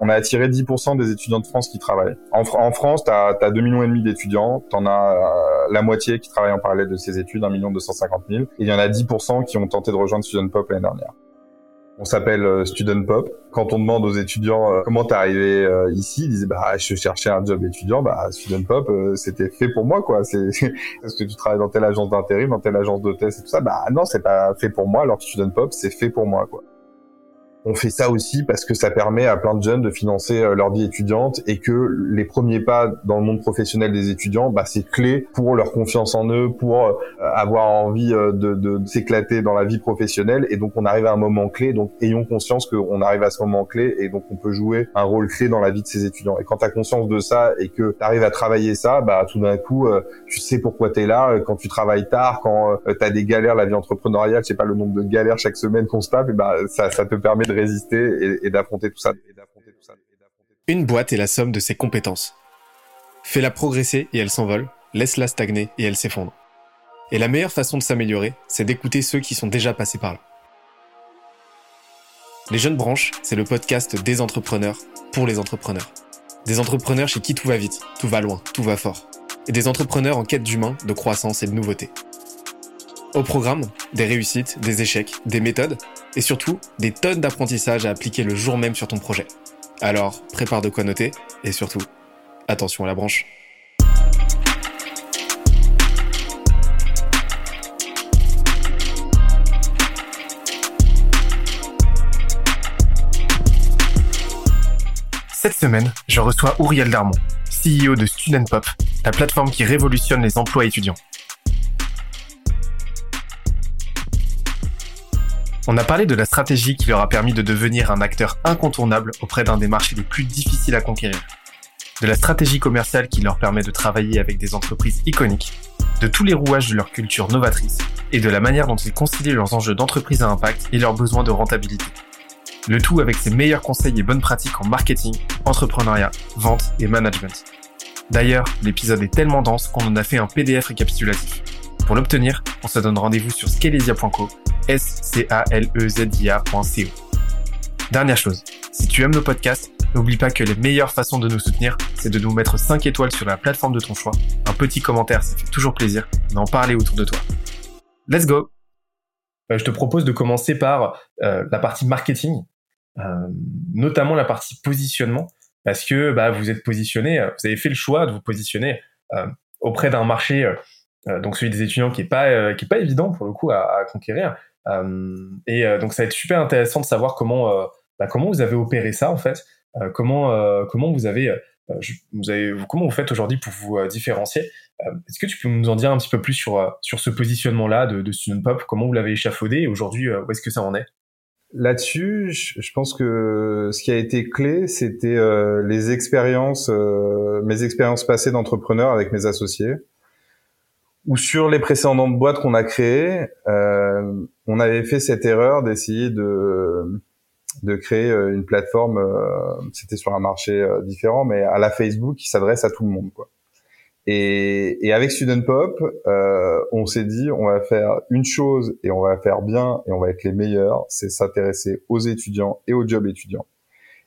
On a attiré 10% des étudiants de France qui travaillent. En, France, tu as, as 2 millions et demi d'étudiants, tu en as euh, la moitié qui travaillent en parallèle de ces études, 1 million 250 000, et il y en a 10% qui ont tenté de rejoindre Student Pop l'année dernière. On s'appelle euh, Student Pop. Quand on demande aux étudiants euh, comment t'es arrivé euh, ici, ils disaient bah je cherchais un job étudiant. Bah Student Pop, c'était fait pour moi quoi. C'est est-ce que tu travailles dans telle agence d'intérim, dans telle agence d'hôtesse et tout ça Bah non, c'est pas fait pour moi. Alors Student Pop, c'est fait pour moi quoi on fait ça aussi parce que ça permet à plein de jeunes de financer euh, leur vie étudiante et que les premiers pas dans le monde professionnel des étudiants, bah, c'est clé pour leur confiance en eux, pour euh, avoir envie euh, de, de, s'éclater dans la vie professionnelle. Et donc, on arrive à un moment clé. Donc, ayons conscience qu'on arrive à ce moment clé et donc on peut jouer un rôle clé dans la vie de ces étudiants. Et quand tu as conscience de ça et que tu arrives à travailler ça, bah, tout d'un coup, tu sais pourquoi tu es là. Quand tu travailles tard, quand tu as des galères, la vie entrepreneuriale, je sais pas le nombre de galères chaque semaine qu'on se tape, et bah, ça, ça te permet de résister et, tout ça. Une boîte est la somme de ses compétences. Fais-la progresser et elle s'envole, laisse-la stagner et elle s'effondre. Et la meilleure façon de s'améliorer, c'est d'écouter ceux qui sont déjà passés par là. Les Jeunes Branches, c'est le podcast des entrepreneurs pour les entrepreneurs. Des entrepreneurs chez qui tout va vite, tout va loin, tout va fort. Et des entrepreneurs en quête d'humain, de croissance et de nouveauté. Au programme, des réussites, des échecs, des méthodes et surtout des tonnes d'apprentissages à appliquer le jour même sur ton projet. Alors, prépare de quoi noter et surtout, attention à la branche. Cette semaine, je reçois Ouriel Darmon, CEO de Student Pop, la plateforme qui révolutionne les emplois étudiants. On a parlé de la stratégie qui leur a permis de devenir un acteur incontournable auprès d'un des marchés les plus difficiles à conquérir. De la stratégie commerciale qui leur permet de travailler avec des entreprises iconiques, de tous les rouages de leur culture novatrice et de la manière dont ils concilient leurs enjeux d'entreprise à impact et leurs besoins de rentabilité. Le tout avec ses meilleurs conseils et bonnes pratiques en marketing, entrepreneuriat, vente et management. D'ailleurs, l'épisode est tellement dense qu'on en a fait un PDF récapitulatif. Pour l'obtenir, on se donne rendez-vous sur scalesia.co S-C-A-L-E-Z-I-A.co. Dernière chose, si tu aimes nos podcasts, n'oublie pas que les meilleures façons de nous soutenir, c'est de nous mettre 5 étoiles sur la plateforme de ton choix, un petit commentaire, ça fait toujours plaisir, d'en parler autour de toi. Let's go euh, Je te propose de commencer par euh, la partie marketing, euh, notamment la partie positionnement, parce que bah, vous êtes positionné, vous avez fait le choix de vous positionner auprès d'un marché, donc celui des étudiants qui est pas est pas évident pour le coup à, conquérir, et euh, donc ça va être super intéressant de savoir comment euh, bah, comment vous avez opéré ça en fait, comment comment vous avez comment vous faites aujourd'hui pour vous différencier. Est-ce que tu peux nous en dire un petit peu plus sur, sur ce positionnement-là de, de Student Pop? Comment vous l'avez échafaudé? Et aujourd'hui, où est-ce que ça en est? Là-dessus, je pense que ce qui a été clé, c'était les expériences, mes expériences passées d'entrepreneur avec mes associés ou sur les précédentes boîtes qu'on a créées, euh, on avait fait cette erreur d'essayer de de créer euh, une plateforme, euh, c'était sur un marché euh, différent, mais à la Facebook qui s'adresse à tout le monde, quoi. Et, et avec Student Pop, on s'est dit on va faire une chose et on va faire bien et on va être les meilleurs, c'est s'intéresser aux étudiants et aux jobs étudiants.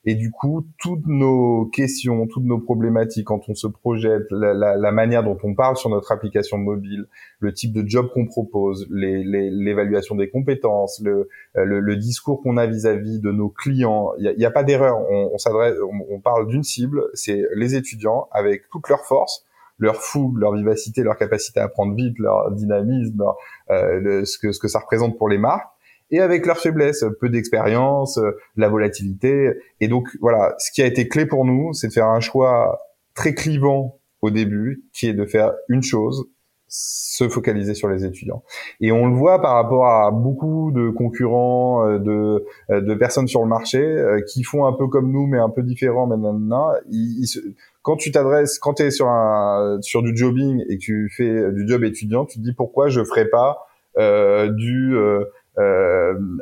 Et du coup, toutes nos questions, toutes nos problématiques quand on se projette, la, la, la manière dont on parle sur notre application mobile, le type de job qu'on propose, l'évaluation des compétences, le, euh, le, le discours qu'on a vis-à-vis de nos clients, il n'y a, a, pas d'erreur. On, s'adresse, on, parle d'une cible, c'est les étudiants avec toute leur force leur fougue, leur vivacité, leur capacité à apprendre vite, leur dynamisme, leur, euh, ce, que, ce que ça représente pour les marques et avec leurs faiblesses, peu d'expérience, euh, la volatilité. Et donc voilà, ce qui a été clé pour nous, c'est de faire un choix très clivant au début, qui est de faire une chose, se focaliser sur les étudiants. Et on le voit par rapport à beaucoup de concurrents, euh, de, euh, de personnes sur le marché qui font un peu comme nous, mais un peu différents maintenant. Quand tu t'adresses, quand tu es sur un sur du jobbing et que tu fais du job étudiant, tu te dis pourquoi je ferais pas euh, du euh,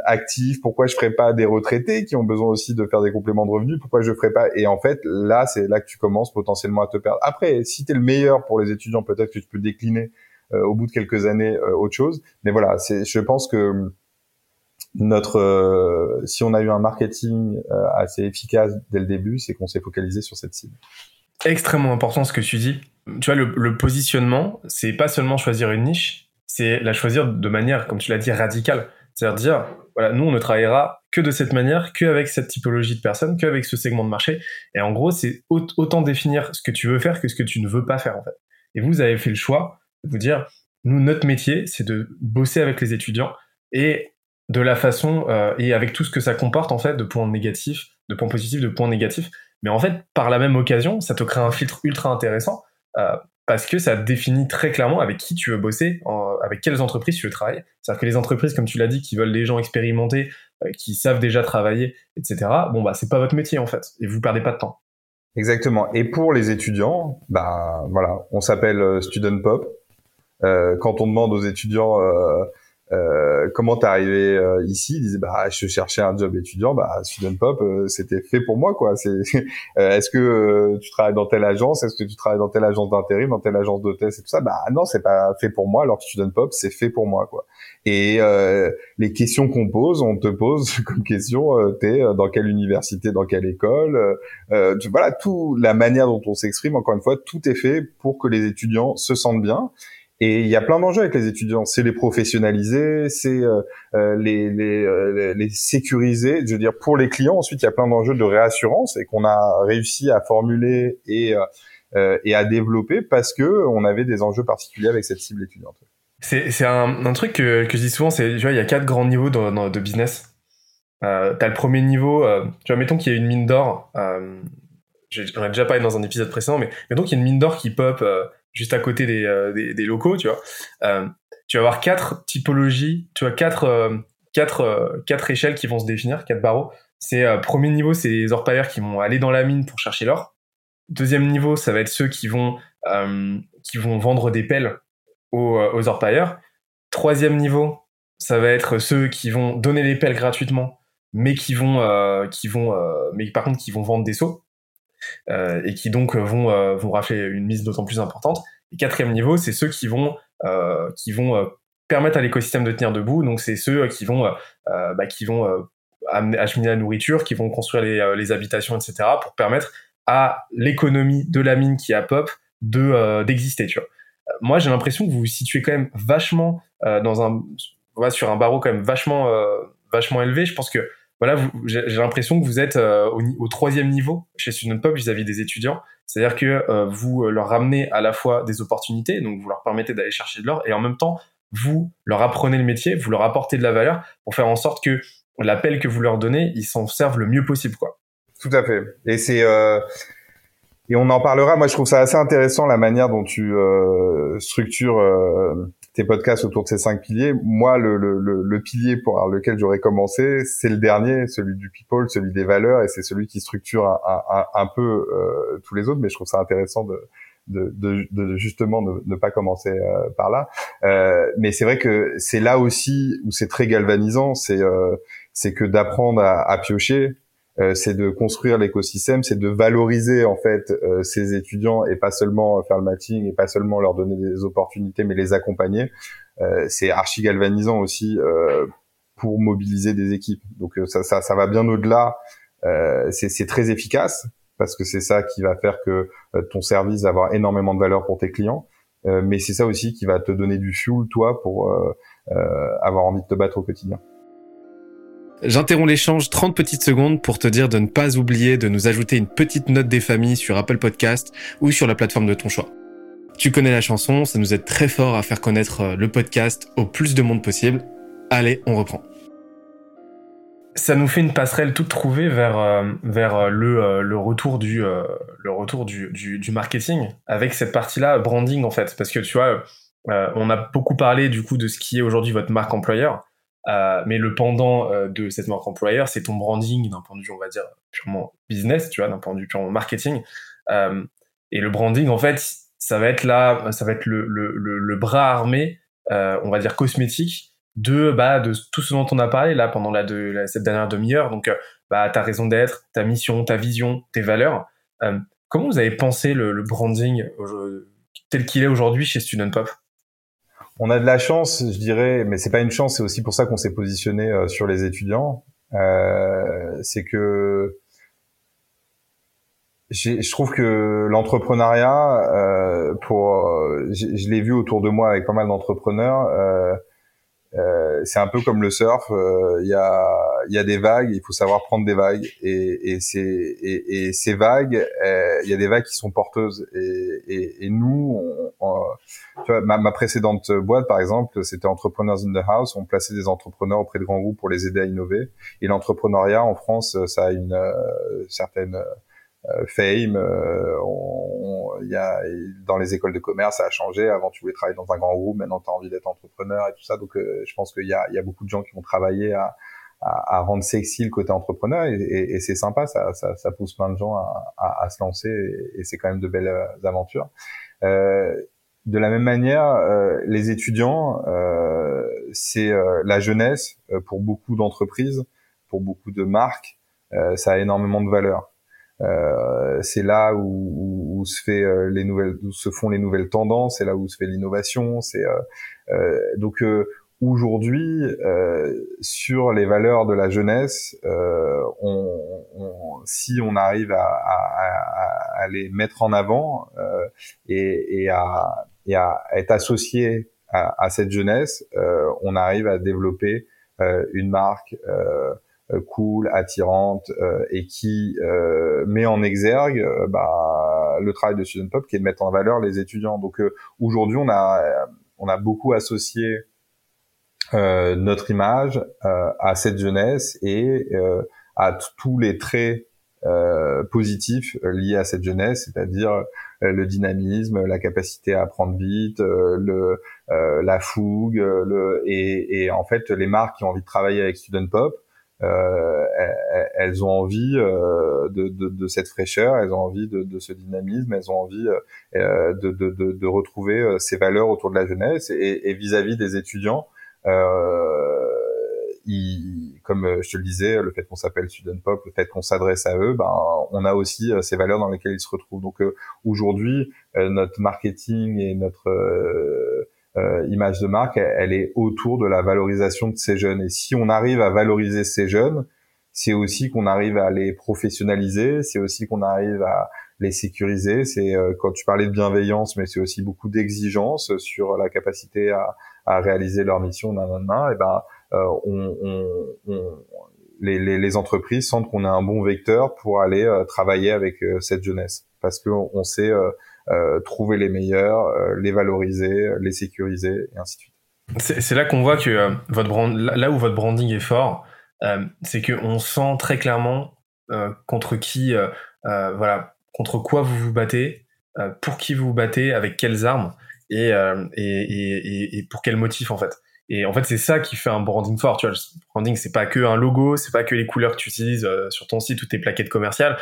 actifs Pourquoi je ferais pas des retraités qui ont besoin aussi de faire des compléments de revenus Pourquoi je ferais pas Et en fait, là, c'est là que tu commences potentiellement à te perdre. Après, si tu es le meilleur pour les étudiants, peut-être que tu peux décliner euh, au bout de quelques années euh, autre chose. Mais voilà, c'est, je pense que notre, si on a eu un marketing assez efficace dès le début, c'est qu'on s'est focalisé sur cette cible. Extrêmement important ce que tu dis. Tu vois, le, le positionnement, c'est pas seulement choisir une niche, c'est la choisir de manière, comme tu l'as dit, radicale. C'est-à-dire nous, on ne travaillera que de cette manière, qu'avec cette typologie de personnes, qu'avec ce segment de marché. Et en gros, c'est autant définir ce que tu veux faire que ce que tu ne veux pas faire, en fait. Et vous avez fait le choix de vous dire, nous, notre métier, c'est de bosser avec les étudiants et de la façon, euh, et avec tout ce que ça comporte, en fait, de points négatifs, de points positifs, de points négatifs. Mais en fait, par la même occasion, ça te crée un filtre ultra intéressant. Euh, parce que ça définit très clairement avec qui tu veux bosser, avec quelles entreprises tu veux travailler. C'est-à-dire que les entreprises, comme tu l'as dit, qui veulent des gens expérimentés, euh, qui savent déjà travailler, etc. Bon bah c'est pas votre métier en fait, et vous perdez pas de temps. Exactement. Et pour les étudiants, bah voilà, on s'appelle euh, Student Pop. Euh, quand on demande aux étudiants euh, comment t'es arrivé euh, ici? Il disait bah je cherchais un job étudiant, bah Student Pop euh, c'était fait pour moi quoi. C'est euh, est-ce que tu travailles dans telle agence? Est-ce que tu travailles dans telle agence d'intérim, dans telle agence d'hôtesse et tout ça? Bah non c'est pas fait pour moi. Alors que Student Pop c'est fait pour moi quoi. Et les questions qu'on pose, on te pose comme question t'es dans quelle université, dans quelle école? Voilà tout la manière dont on s'exprime. Encore une fois tout est fait pour que les étudiants se sentent bien et il y a plein d'enjeux avec les étudiants. C'est les professionnaliser, c'est euh, euh les, les, euh, les, sécuriser. Je veux dire, pour les clients, ensuite, il y a plein d'enjeux de réassurance et qu'on a réussi à formuler et, euh, et à développer parce que on avait des enjeux particuliers avec cette cible étudiante. C'est, c'est un, un, truc que, que je dis souvent, c'est, tu vois, il y a quatre grands niveaux de, de business. Euh, t'as le premier niveau, tu vois, mettons qu'il y a une mine d'or. j'en ai déjà parlé dans un épisode précédent, mais mettons qu'il y a une mine d'or qui pop juste à côté des, euh, des, des locaux, tu vois. Euh, tu vas avoir quatre typologies, tu vois, quatre, euh, quatre, quatre échelles qui vont se définir, quatre barreaux. C'est premier niveau, c'est les orpailleurs qui vont aller dans la mine pour chercher l'or. Deuxième niveau, ça va être ceux qui vont qui vont vendre des pelles aux, aux orpailleurs. Troisième niveau, ça va être ceux qui vont donner les pelles gratuitement, mais qui vont qui vont mais par contre qui vont vendre des seaux. Euh, et qui donc vont, euh, vont rafler une mise d'autant plus importante. Et quatrième niveau, c'est ceux qui vont, euh, qui vont permettre à l'écosystème de tenir debout. Donc c'est ceux qui vont, bah, qui vont acheminer la nourriture, qui vont construire les, habitations, etc., pour permettre à l'économie de la mine qui a pop de d'exister. Moi, j'ai l'impression que vous vous situez quand même vachement dans un, sur un barreau quand même vachement vachement élevé. Je pense que voilà, j'ai l'impression que vous êtes euh, au, troisième niveau chez Student Pop vis-à-vis des étudiants. C'est-à-dire que euh, vous euh, leur ramenez à la fois des opportunités, donc vous leur permettez d'aller chercher de l'or, et en même temps, vous leur apprenez le métier, vous leur apportez de la valeur pour faire en sorte que l'appel que vous leur donnez, ils s'en servent le mieux possible, quoi. Tout à fait. Et c'est et on en parlera. Moi, je trouve ça assez intéressant la manière dont tu structures tes podcasts autour de ces cinq piliers. Moi, le, pilier pour lequel j'aurais commencé, c'est le dernier, celui du people, celui des valeurs, et c'est celui qui structure un, peu euh, tous les autres. Mais je trouve ça intéressant de, de, de, de justement ne, pas commencer euh, par là. Euh, mais c'est vrai que c'est là aussi où c'est très galvanisant, c'est euh, que d'apprendre à, à, piocher, c'est de construire l'écosystème, c'est de valoriser en fait euh, ces étudiants et pas seulement faire le matching et pas seulement leur donner des opportunités, mais les accompagner. Euh, c'est archi galvanisant aussi pour mobiliser des équipes. Donc ça, ça, ça va bien au-delà. c'est très efficace parce que c'est ça qui va faire que ton service va avoir énormément de valeur pour tes clients. mais c'est ça aussi qui va te donner du fuel, toi, pour avoir envie de te battre au quotidien. J'interromps l'échange 30 petites secondes pour te dire de ne pas oublier de nous ajouter une petite note des familles sur Apple Podcast ou sur la plateforme de ton choix. Tu connais la chanson, ça nous aide très fort à faire connaître euh, le podcast au plus de monde possible. Allez, on reprend. Ça nous fait une passerelle toute trouvée vers euh, vers euh, le, le retour du le retour du, du, du marketing avec cette partie-là branding en fait parce que tu vois on a beaucoup parlé du coup de ce qui est aujourd'hui votre marque employeur euh, mais le pendant euh, de cette marque employeur, c'est ton branding d'un point de vue, on va dire, purement business, tu vois, d'un point de vue purement marketing. Euh, et le branding, en fait, ça va être là, ça va être le, bras armé, on va dire cosmétique, de, bah, de tout ce dont on a parlé là pendant cette dernière demi-heure. Donc, bah, ta raison d'être, ta mission, ta vision, tes valeurs. comment vous avez pensé le branding tel qu'il est aujourd'hui chez Student Pop? On a de la chance, je dirais, mais c'est pas une chance, c'est aussi pour ça qu'on s'est positionné euh, sur les étudiants. Euh, c'est que je trouve que l'entrepreneuriat, euh, pour, je l'ai vu autour de moi avec pas mal d'entrepreneurs, euh, c'est un peu comme le surf. Il euh, y, a, y a des vagues, il faut savoir prendre des vagues. Et, et, ces, et, et ces vagues, il euh, y a des vagues qui sont porteuses. Et, nous, on, tu vois, ma, ma, précédente boîte, par exemple, c'était Entrepreneurs in the House. On plaçait des entrepreneurs auprès de grands groupes pour les aider à innover. Et l'entrepreneuriat en France, ça a une certaine fame. Euh, il y a dans les écoles de commerce, ça a changé. Avant, tu voulais travailler dans un grand groupe, maintenant, tu as envie d'être entrepreneur et tout ça. Donc, euh, je pense qu'il y a, beaucoup de gens qui vont travailler à, rendre sexy le côté entrepreneur et, c'est sympa. Ça, pousse plein de gens à, se lancer et, c'est quand même de belles aventures. Euh, de la même manière, euh, les étudiants, euh, c'est la jeunesse pour beaucoup d'entreprises, pour beaucoup de marques, ça a énormément de valeur. Euh, c'est là où, où, se fait euh, les nouvelles, où se font les nouvelles tendances, c'est là où se fait l'innovation. C'est euh, donc aujourd'hui sur les valeurs de la jeunesse, on, on, si on arrive à, à, à, les mettre en avant et, et, à, et, à, être associé à, cette jeunesse, on arrive à développer une marque. Euh, euh, cool, attirante euh, et qui euh, met en exergue bah, le travail de Student Pop qui est de mettre en valeur les étudiants. Donc aujourd'hui, on a on a beaucoup associé notre image à cette jeunesse et à tous les traits positifs liés à cette jeunesse, c'est-à-dire le dynamisme, la capacité à apprendre vite, le, la fougue, le, et, et, en fait les marques qui ont envie de travailler avec Student Pop euh, elles ont envie euh, de, de, de, cette fraîcheur, elles ont envie de, de ce dynamisme, elles ont envie euh, de, retrouver ces valeurs autour de la jeunesse et vis-à-vis des étudiants. Euh, comme je te le disais, le fait qu'on s'appelle Student Pop, le fait qu'on s'adresse à eux, ben, on a aussi ces valeurs dans lesquelles ils se retrouvent. Donc aujourd'hui, notre marketing et notre euh, image de marque, elle, est autour de la valorisation de ces jeunes. Et si on arrive à valoriser ces jeunes, c'est aussi qu'on arrive à les professionnaliser, c'est aussi qu'on arrive à les sécuriser. C'est euh, quand tu parlais de bienveillance, mais c'est aussi beaucoup d'exigence sur la capacité à, à réaliser leur mission. Nanana, et ben, euh, on, on, on les, les, les, entreprises sentent qu'on a un bon vecteur pour aller euh, travailler avec cette jeunesse, parce qu'on on sait euh, trouver les meilleurs, euh, les valoriser, les sécuriser et ainsi de suite. C'est là qu'on voit que euh, votre là où votre branding est fort, c'est qu'on sent très clairement contre qui, voilà, contre quoi vous vous battez, pour qui vous vous battez, avec quelles armes et, et, et, et pour quel motif en fait. Et en fait, c'est ça qui fait un branding fort. Tu vois, le branding, c'est pas que un logo, c'est pas que les couleurs que tu utilises sur ton site ou tes plaquettes commerciales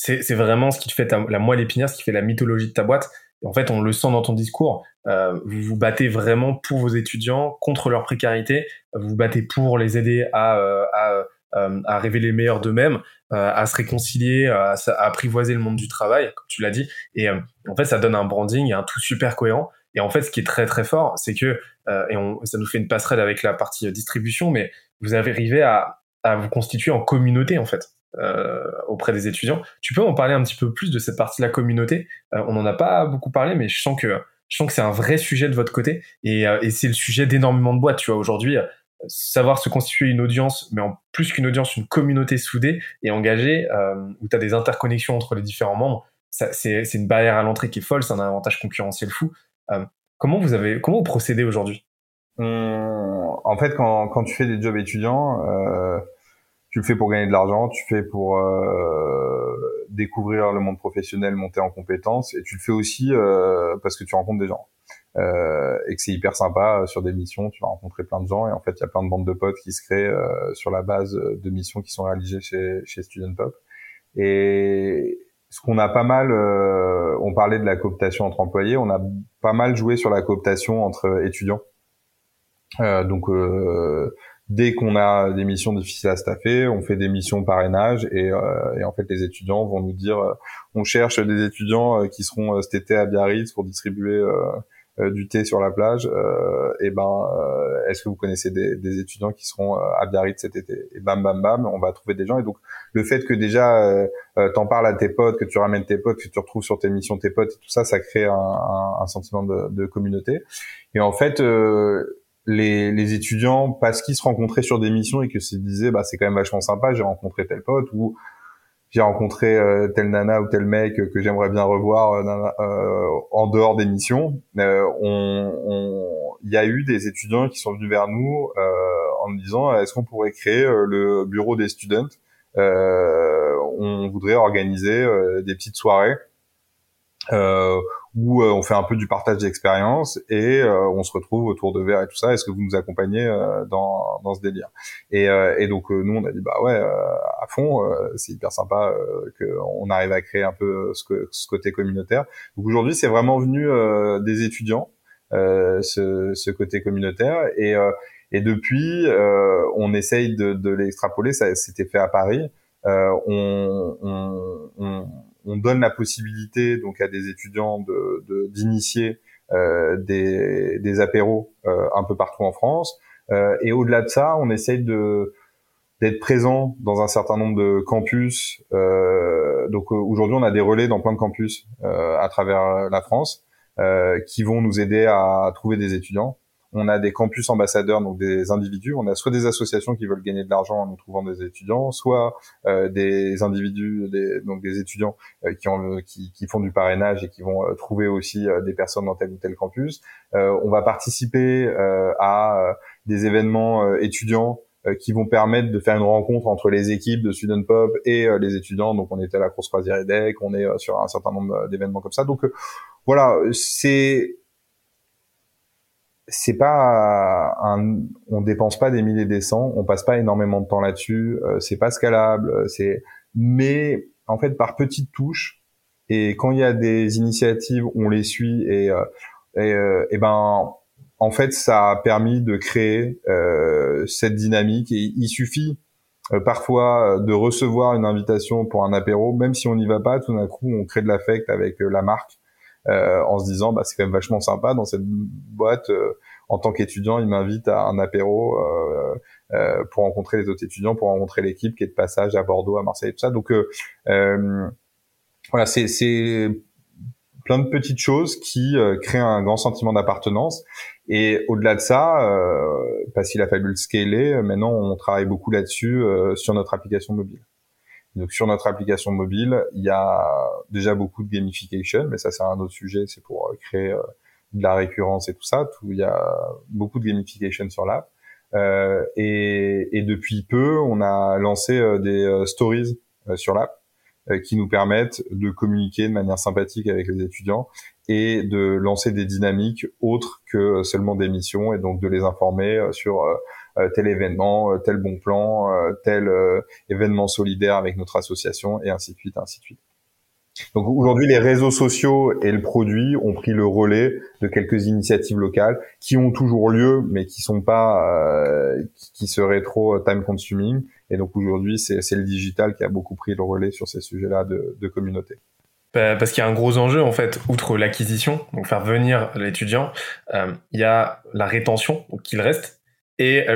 c'est vraiment ce qui te fait la moelle épinière, ce qui fait la mythologie de ta boîte. en fait, on le sent dans ton discours. Euh, vous vous battez vraiment pour vos étudiants, contre leur précarité. Vous vous battez pour les aider à, euh, à, euh, à rêver les meilleurs d'eux-mêmes, à se réconcilier, à, apprivoiser le monde du travail, comme tu l'as dit. Et en fait, ça donne un branding et un tout super cohérent. Et en fait, ce qui est très très fort, c'est que et on, ça nous fait une passerelle avec la partie distribution, mais vous avez arrivé à, à vous constituer en communauté en fait. Euh, auprès des étudiants. Tu peux en parler un petit peu plus de cette partie de la communauté? Euh, On n'en a pas beaucoup parlé, mais je sens que je sens que c'est un vrai sujet de votre côté et, euh, et c'est le sujet d'énormément de boîtes. Tu vois, aujourd'hui, savoir se constituer une audience, mais en plus qu'une audience, une communauté soudée et engagée, où tu as des interconnexions entre les différents membres, c'est une barrière à l'entrée qui est folle, c'est un avantage concurrentiel fou. comment vous avez, comment vous procédez aujourd'hui? En fait, quand, quand, tu fais des jobs étudiants, tu le fais pour gagner de l'argent, tu fais pour euh, découvrir le monde professionnel, monter en compétences, et tu le fais aussi euh, parce que tu rencontres des gens. Euh, et que c'est hyper sympa sur des missions, tu vas rencontrer plein de gens, et en fait il y a plein de bandes de potes qui se créent euh, sur la base de missions qui sont réalisées chez, Student Pop. Et ce qu'on a pas mal, euh, on parlait de la cooptation entre employés, on a pas mal joué sur la cooptation entre étudiants. donc dès qu'on a des missions difficiles à staffer, on fait des missions parrainage et, euh, et en fait les étudiants vont nous dire euh, on cherche des étudiants euh, qui seront cet été à Biarritz pour distribuer du thé sur la plage, et ben, est-ce que vous connaissez des, des étudiants qui seront à Biarritz cet été? Et bam, bam, bam, on va trouver des gens. Et donc, le fait que déjà t'en parles à tes potes, que tu ramènes tes potes, que tu retrouves sur tes missions tes potes, et tout ça, ça crée un, un, un sentiment de, de, communauté. Et en fait, les, les, étudiants, parce qu'ils se rencontraient sur des missions et que se disaient, bah, c'est quand même vachement sympa, j'ai rencontré tel pote ou j'ai rencontré euh, tel nana ou tel mec que j'aimerais bien revoir euh, euh, en dehors des missions. on, il y a eu des étudiants qui sont venus vers nous en nous disant, est-ce qu'on pourrait créer le bureau des students? On voudrait organiser des petites soirées euh, où euh, on fait un peu du partage d'expérience et euh, on se retrouve autour de verre et tout ça. Est-ce que vous nous accompagnez euh, dans, dans ce délire? Et, et, donc nous on a dit bah ouais à fond, c'est hyper sympa qu'on arrive à créer un peu ce, ce côté communautaire. Donc aujourd'hui c'est vraiment venu des étudiants ce, ce, côté communautaire et et depuis, on essaye de, de l'extrapoler. Ça, c'était fait à Paris. on, on, on, on donne la possibilité donc à des étudiants de d'initier euh, des, des apéros euh, un peu partout en France. Euh, et au-delà de ça, on essaye de d'être présent dans un certain nombre de campus. donc aujourd'hui, on a des relais dans plein de campus à travers la France qui vont nous aider à trouver des étudiants on a des campus ambassadeurs, donc des individus. On a soit des associations qui veulent gagner de l'argent en nous trouvant des étudiants, soit euh, des individus, des, donc des étudiants euh, qui, ont, qui, qui, font du parrainage et qui vont euh, trouver aussi des personnes dans tel ou tel campus. on va participer à des événements étudiants qui vont permettre de faire une rencontre entre les équipes de Student Pop et les étudiants. Donc on était à la course croisière EDEC, on est sur un certain nombre d'événements comme ça. Donc voilà, c'est c'est pas un, on dépense pas des milliers des cents, on passe pas énormément de temps là-dessus, euh, c'est pas scalable, euh, c'est, mais en fait par petites touches et quand il y a des initiatives, on les suit et euh, et, et, ben en fait ça a permis de créer cette dynamique et il suffit parfois de recevoir une invitation pour un apéro, même si on n'y va pas, tout d'un coup on crée de l'affect avec la marque euh, en se disant bah c'est quand même vachement sympa dans cette boîte euh, en tant qu'étudiant il m'invite à un apéro euh, euh, pour rencontrer les autres étudiants pour rencontrer l'équipe qui est de passage à Bordeaux à Marseille et tout ça donc voilà c'est c'est plein de petites choses qui créent un grand sentiment d'appartenance et au-delà de ça, euh, parce qu'il a fallu le scaler, maintenant on travaille beaucoup là-dessus sur notre application mobile. Donc sur notre application mobile, il y a déjà beaucoup de gamification, mais ça c'est un autre sujet, c'est pour euh, créer euh, de la récurrence et tout ça. Tout, il y a beaucoup de gamification sur l'app. Euh, et, et, depuis peu, on a lancé euh, des stories sur l'app qui nous permettent de communiquer de manière sympathique avec les étudiants et de lancer des dynamiques autres que seulement des missions et donc de les informer sur tel événement, euh, tel bon plan, euh, tel événement solidaire avec notre association et ainsi de suite, ainsi de suite. Donc aujourd'hui, les réseaux sociaux et le produit ont pris le relais de quelques initiatives locales qui ont toujours lieu, mais qui sont pas, qui seraient trop time consuming. Et donc aujourd'hui, c'est le digital qui a beaucoup pris le relais sur ces sujets-là de, de communauté. Bah, parce qu'il y a un gros enjeu en fait, outre l'acquisition, donc faire venir l'étudiant, il y a la rétention, qu'il reste, et,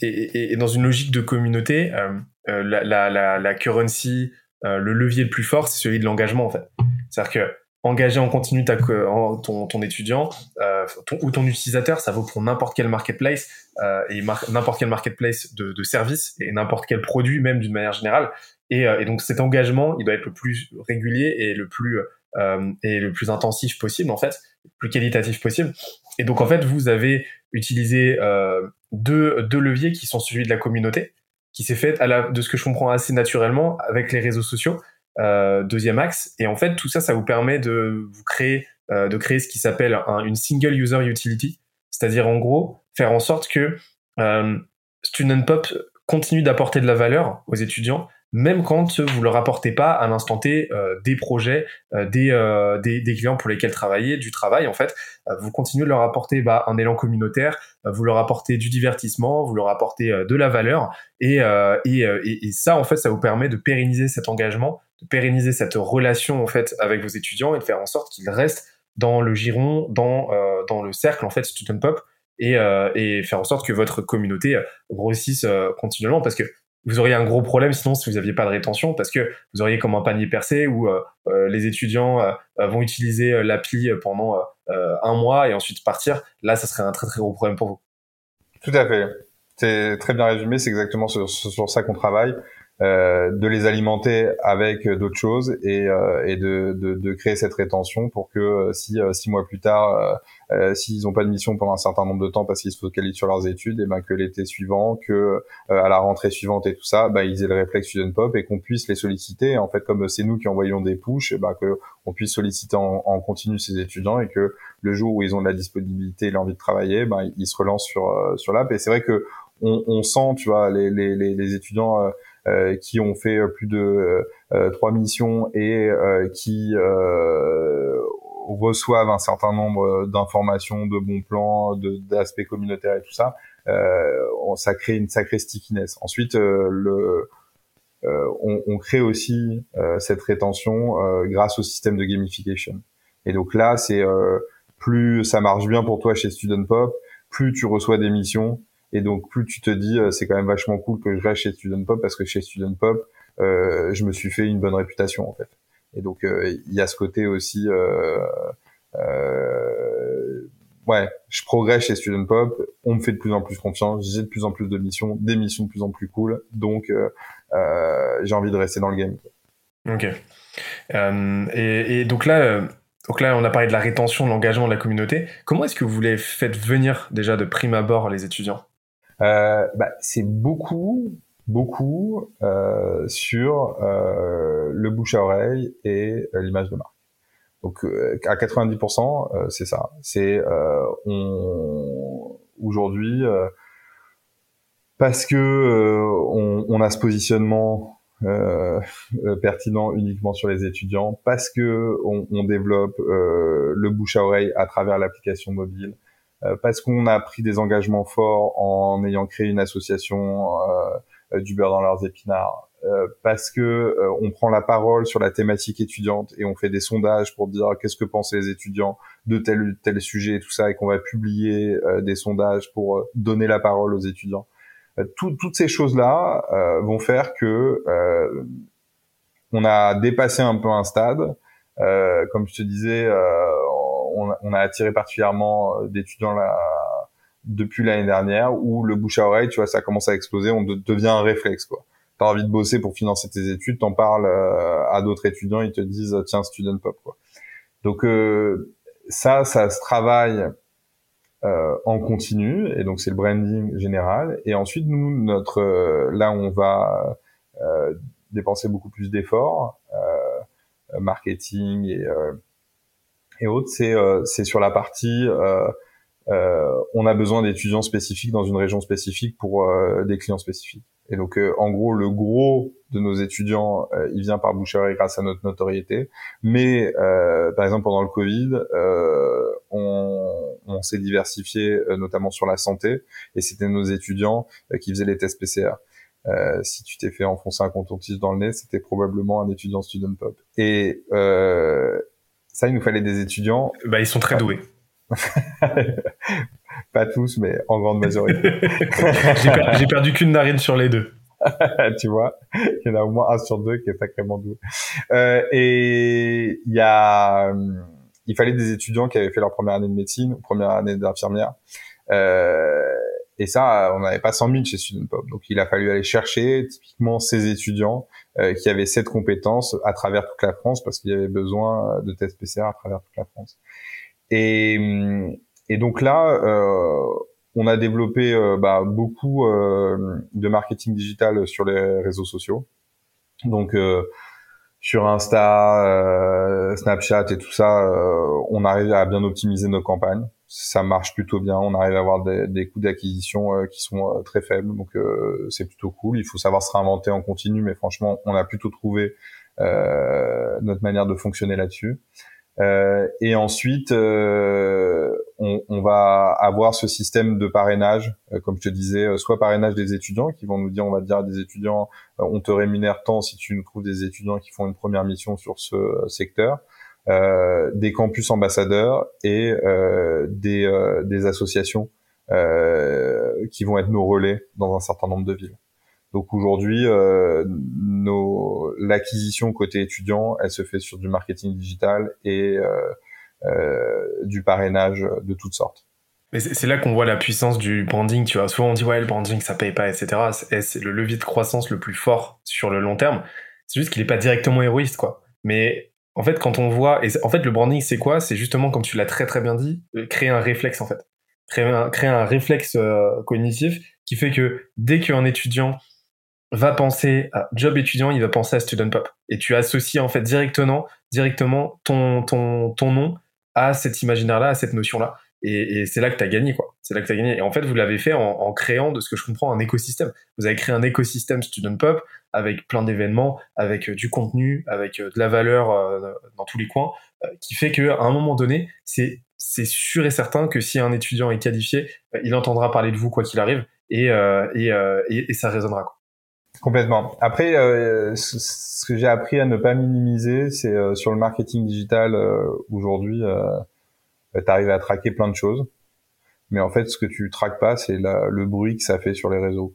et, et, dans une logique de communauté, euh, euh, la, la, la, la, currency, euh, le levier le plus fort, c'est celui de l'engagement en fait. C'est-à-dire que engager en continu ta, ton, ton étudiant euh, ou ton utilisateur, ça vaut pour n'importe quel marketplace euh, et n'importe quel marketplace de, de service et n'importe quel produit même d'une manière générale. Et, et, donc cet engagement, il doit être le plus régulier et le plus euh, et le plus intensif possible en fait, le plus qualitatif possible. Et donc en fait, vous avez utilisé euh, deux, deux leviers qui sont celui de la communauté, qui s'est fait à la, de ce que je comprends assez naturellement avec les réseaux sociaux. Euh, deuxième axe. Et en fait, tout ça, ça vous permet de vous créer, euh, de créer ce qui s'appelle une single user utility, c'est-à-dire en gros faire en sorte que Student Pop continue d'apporter de la valeur aux étudiants même quand vous leur apportez pas à l'instant T euh, des projets, euh, euh, des, des, clients pour lesquels travailler, du travail en fait, vous continuez de leur apporter bah, un élan communautaire, vous leur apportez du divertissement, vous leur apportez de la valeur et, et, et, ça en fait ça vous permet de pérenniser cet engagement, de pérenniser cette relation en fait avec vos étudiants et de faire en sorte qu'ils restent dans le giron, dans, dans le cercle en fait Student Pop et, et faire en sorte que votre communauté grossisse continuellement parce que vous auriez un gros problème sinon si vous n'aviez pas de rétention parce que vous auriez comme un panier percé où les étudiants vont utiliser l'appli pendant un mois et ensuite partir. Là, ça serait un très très gros problème pour vous. Tout à fait. C'est très bien résumé. C'est exactement sur, sur ça qu'on travaille. Euh, de les alimenter avec d'autres choses et, euh, et de, de, de, créer cette rétention pour que euh, si six mois plus tard, s'ils n'ont pas de mission pendant un certain nombre de temps parce qu'ils se focalisent sur leurs études, et ben que l'été suivant, que à la rentrée suivante et tout ça, ben, ils aient le réflexe student pop et qu'on puisse les solliciter. En fait, comme c'est nous qui envoyons des push, et ben que on puisse solliciter en, en, continu ces étudiants et que le jour où ils ont de la disponibilité et l'envie de travailler, ben ils se relancent sur sur l'app. Et c'est vrai que on, on, sent, tu vois, les, les, les étudiants euh, qui ont fait euh, plus de euh, trois missions et qui reçoivent un certain nombre d'informations, de bons plans, d'aspects communautaires et tout ça, ça crée une sacrée stickiness. Ensuite, le, on, on, crée aussi cette rétention grâce au système de gamification. Et donc là, c'est plus ça marche bien pour toi chez Student Pop, plus tu reçois des missions, et donc plus tu te dis euh, c'est quand même vachement cool que je reste chez Student Pop parce que chez Student Pop euh, je me suis fait une bonne réputation en fait. Et donc euh, il y a ce côté aussi ouais, je progresse chez Student Pop, on me fait de plus en plus confiance, j'ai de plus en plus de missions, des missions de plus en plus cool, donc j'ai envie de rester dans le game. Ok. Et, et, donc là, donc là, on a parlé de la rétention, de l'engagement de la communauté. Comment est-ce que vous les faites venir déjà de prime abord les étudiants? Euh, bah, c'est beaucoup, beaucoup euh, sur euh, le bouche à oreille et euh, l'image de marque. Donc euh, à 90%, c'est ça. C'est on aujourd'hui parce que on, on, a ce positionnement euh, pertinent uniquement sur les étudiants, parce que on, on développe euh, le bouche à oreille à travers l'application mobile, euh, parce qu'on a pris des engagements forts en ayant créé une association euh, du beurre dans leurs épinards, euh, parce que on prend la parole sur la thématique étudiante et on fait des sondages pour dire qu'est-ce que pensent les étudiants de tel ou tel sujet et tout ça, et qu'on va publier des sondages pour donner la parole aux étudiants. toutes ces choses-là vont faire que on a dépassé un peu un stade. comme je te disais, on, a attiré particulièrement euh, d'étudiants là depuis l'année dernière où le bouche à oreille, tu vois, ça commence à exploser, on devient un réflexe quoi. T'as envie de bosser pour financer tes études, t'en parles euh, à d'autres étudiants, ils te disent tiens student pop quoi. Donc euh, ça, ça se travaille en continu et donc c'est le branding général. Et ensuite nous notre là on va dépenser beaucoup plus d'efforts marketing et et autres, c'est euh, c'est sur la partie euh, euh, on a besoin d'étudiants spécifiques dans une région spécifique pour des clients spécifiques. Et donc, en gros, le gros de nos étudiants, il vient par boucherie grâce à notre notoriété. Mais, par exemple, pendant le Covid, on, on s'est diversifié, notamment sur la santé, et c'était nos étudiants qui faisaient les tests PCR. Euh, si tu t'es fait enfoncer un contour-tige dans le nez, c'était probablement un étudiant student pop. Et euh, ça, il nous fallait des étudiants. Bah, ils sont très doués. pas tous, mais en grande majorité. J'ai perdu qu'une narine sur les deux. tu vois, il y en a au moins un sur deux qui est sacrément doué. Euh, et il y a, il fallait des étudiants qui avaient fait leur première année de médecine ou première année d'infirmière. Euh, et ça, on n'avait pas 100 000 chez Student Pop. Donc, il a fallu aller chercher typiquement ces étudiants euh, qui avaient cette compétence à travers toute la France parce qu'il y avait besoin de tests PCR à travers toute la France. Et, hum, et donc là, euh, on a développé euh, bah, beaucoup euh, de marketing digital sur les réseaux sociaux. Donc, euh, sur Insta, Snapchat et tout ça, on arrive à bien optimiser nos campagnes ça marche plutôt bien. On arrive à avoir des, des coûts d'acquisition euh, qui sont euh, très faibles, donc euh, c'est plutôt cool. Il faut savoir se réinventer en continu, mais franchement, on a plutôt trouvé notre manière de fonctionner là-dessus. et ensuite, on, on, va avoir ce système de parrainage, comme je te disais, soit parrainage des étudiants qui vont nous dire, on va dire à des étudiants, on te rémunère tant si tu nous trouves des étudiants qui font une première mission sur ce secteur euh, des campus ambassadeurs et euh, des, euh, des associations qui vont être nos relais dans un certain nombre de villes. Donc aujourd'hui, nos l'acquisition côté étudiant, elle se fait sur du marketing digital et du parrainage de toutes sortes. C'est là qu'on voit la puissance du branding, tu vois. Souvent on dit ouais le branding ça paye pas, etc. C'est le levier de croissance le plus fort sur le long terme. C'est juste qu'il est pas directement héroïste, quoi. Mais en fait, quand on voit, et en fait, le branding, c'est quoi? C'est justement, comme tu l'as très très bien dit, euh, créer un réflexe, en fait. Créer un, réflexe euh, cognitif qui fait que dès qu'un étudiant va penser à job étudiant, il va penser à student pop. Et tu associes, en fait, directement, directement ton, ton, ton nom à cet imaginaire-là, à cette notion-là. Et, c'est là que tu as gagné, quoi. C'est là que tu gagné. Et en fait, vous l'avez fait en, en, créant, de ce que je comprends, un écosystème. Vous avez créé un écosystème Student Pop avec plein d'événements, avec euh, du contenu, avec euh, de la valeur euh, dans tous les coins, qui fait qu'à un moment donné, c'est sûr et certain que si un étudiant est qualifié, il entendra parler de vous quoi qu'il arrive et, ça résonnera. Complètement. Après, ce que j'ai appris à ne pas minimiser, c'est sur le marketing digital aujourd'hui bah, tu arrives à traquer plein de choses. Mais en fait, ce que tu traques pas, c'est le bruit que ça fait sur les réseaux.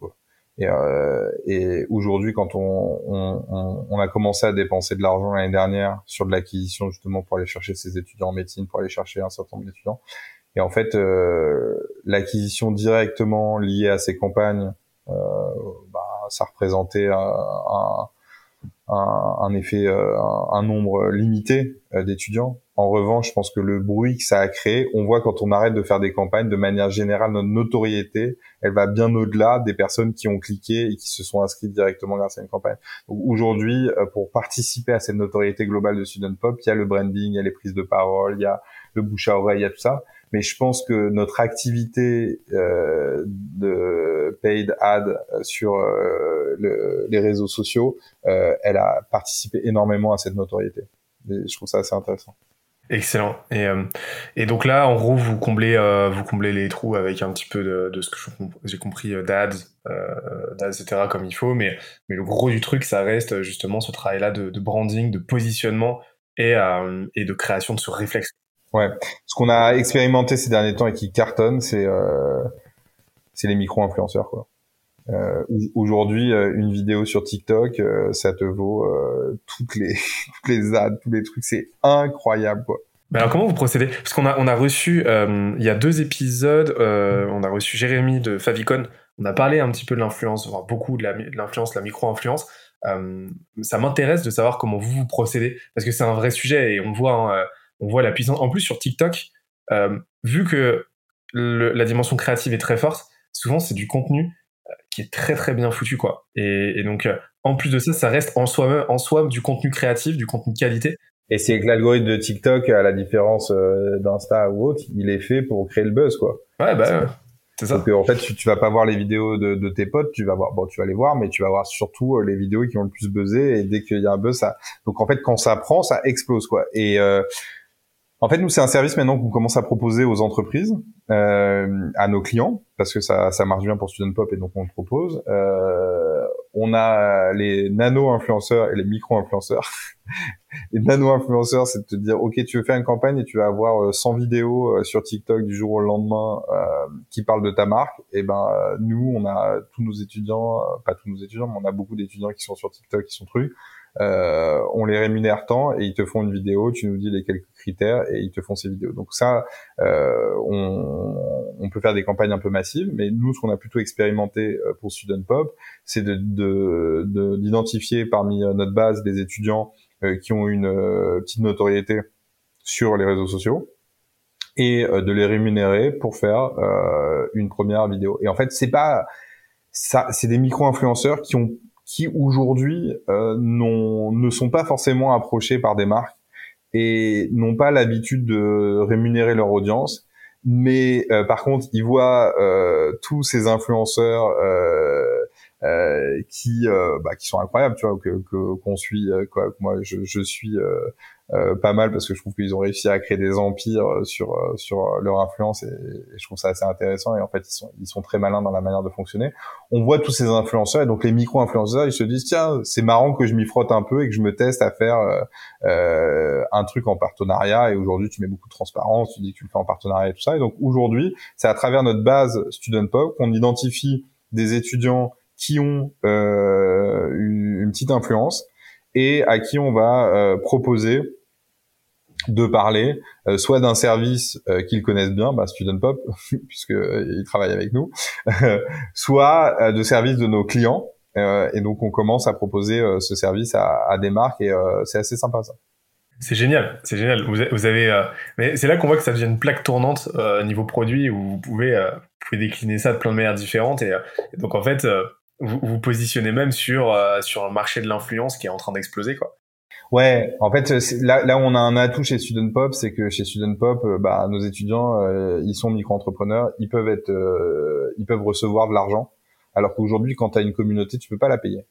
Et, euh, et aujourd'hui, quand on, on, on, a commencé à dépenser de l'argent l'année dernière sur de l'acquisition justement pour aller chercher ses étudiants en médecine, pour aller chercher un certain nombre d'étudiants, et en fait, euh, l'acquisition directement liée à ces campagnes, euh, bah, ça représentait un, un, un effet, euh, un, nombre limité euh, d'étudiants. En revanche, je pense que le bruit que ça a créé, on voit quand on arrête de faire des campagnes, de manière générale, notre notoriété, elle va bien au-delà des personnes qui ont cliqué et qui se sont inscrites directement grâce à une campagne. Aujourd'hui, euh, pour participer à cette notoriété globale de Student Pop, il y a le branding, il y a les prises de parole, il y a le bouche à oreille, il y a tout ça. Mais je pense que notre activité euh, de paid ad sur euh, le, les réseaux sociaux, euh, elle a participé énormément à cette notoriété. Je trouve ça assez intéressant. Excellent. Et, euh, donc là, en gros, vous comblez, vous comblez les trous avec un petit peu de, ce que j'ai compris euh, d'ads, etc. comme il faut. Mais, le gros du truc, ça reste justement ce travail-là de, branding, de positionnement et de création de ce réflexe. Ouais. Ce qu'on a expérimenté ces derniers temps et qui cartonne, c'est c'est les micro-influenceurs, quoi. Euh, Aujourd'hui, euh, une vidéo sur TikTok, euh, ça te vaut euh, toutes les toutes les ads, tous les trucs, c'est incroyable quoi. Mais alors comment vous procédez? Parce qu'on a on a reçu il y a deux épisodes, on a reçu Jérémy de Favicon. On a parlé un petit peu de l'influence, enfin, beaucoup de l'influence, la, la micro-influence. ça m'intéresse de savoir comment vous vous procédez parce que c'est un vrai sujet et on voit hein, on voit la puissance. En plus sur TikTok, vu que le, la dimension créative est très forte, souvent c'est du contenu qui est très très bien foutu quoi. Et, et donc euh, en plus de ça, ça reste en soi en soi du contenu créatif, du contenu de qualité. Et c'est que l'algorithme de TikTok, à la différence euh, d'Insta ou autre, il est fait pour créer le buzz quoi. Ouais bah c'est ça. Donc en fait, tu, tu, vas pas voir les vidéos de, de, tes potes, tu vas voir, bon, tu vas les voir, mais tu vas voir surtout euh, les vidéos qui ont le plus buzzé. Et dès qu'il y a un buzz, ça. Donc en fait, quand ça prend, ça explose quoi. Et euh, en fait, nous, c'est un service maintenant qu'on commence à proposer aux entreprises, euh, à nos clients, parce que ça, ça marche bien pour Student Pop et donc on le propose. Euh, on a les nano-influenceurs et les micro-influenceurs. les nano-influenceurs, c'est de te dire, OK, tu veux faire une campagne et tu vas avoir 100 euh, vidéos euh, sur TikTok du jour au lendemain euh, qui parlent de ta marque. Et ben, nous, on a tous nos étudiants, pas tous nos étudiants, mais on a beaucoup d'étudiants qui sont sur TikTok, qui sont trucs euh, on les rémunère tant et ils te font une vidéo, tu nous dis les quelques critères et ils te font ces vidéos. Donc ça, euh, on, on, peut faire des campagnes un peu massives, mais nous, ce qu'on a plutôt expérimenté euh, pour Student Pop, c'est de, de, d'identifier parmi euh, notre base des étudiants euh, qui ont une petite notoriété sur les réseaux sociaux et de les rémunérer pour faire une première vidéo. Et en fait, c'est pas ça, c'est des micro-influenceurs qui ont qui aujourd'hui euh, ne sont pas forcément approchés par des marques et n'ont pas l'habitude de rémunérer leur audience. Mais euh, par contre, ils voient euh, tous ces influenceurs euh, euh, qui bah, qui sont incroyables, tu vois, que qu'on suit. quoi, moi, je, je suis euh, pas mal parce que je trouve qu'ils ont réussi à créer des empires sur sur leur influence et, je trouve ça assez intéressant et en fait ils sont ils sont très malins dans la manière de fonctionner. On voit tous ces influenceurs et donc les micro influenceurs ils se disent tiens c'est marrant que je m'y frotte un peu et que je me teste à faire euh, un truc en partenariat et aujourd'hui tu mets beaucoup de transparence, tu dis que tu le fais en partenariat et tout ça et donc aujourd'hui c'est à travers notre base Student Pop qu'on identifie des étudiants qui ont euh, une, petite influence et à qui on va euh, proposer de parler euh, soit d'un service euh, qu'ils connaissent bien, bah, Student Pop, puisque ils travaillent avec nous, soit de services de nos clients. et donc on commence à proposer ce service à, à, des marques et c'est assez sympa ça. C'est génial, c'est génial. Vous, avez, mais c'est là qu'on voit que ça devient une plaque tournante niveau produit où vous pouvez, vous pouvez décliner ça de plein de manières différentes et, donc en fait vous vous positionnez même sur euh, sur un marché de l'influence qui est en train d'exploser quoi. Ouais, en fait là là où on a un atout chez Student Pop, c'est que chez Student Pop, euh, bah nos étudiants euh, ils sont micro-entrepreneurs, ils peuvent être ils peuvent recevoir de l'argent alors qu'aujourd'hui quand tu as une communauté, tu peux pas la payer.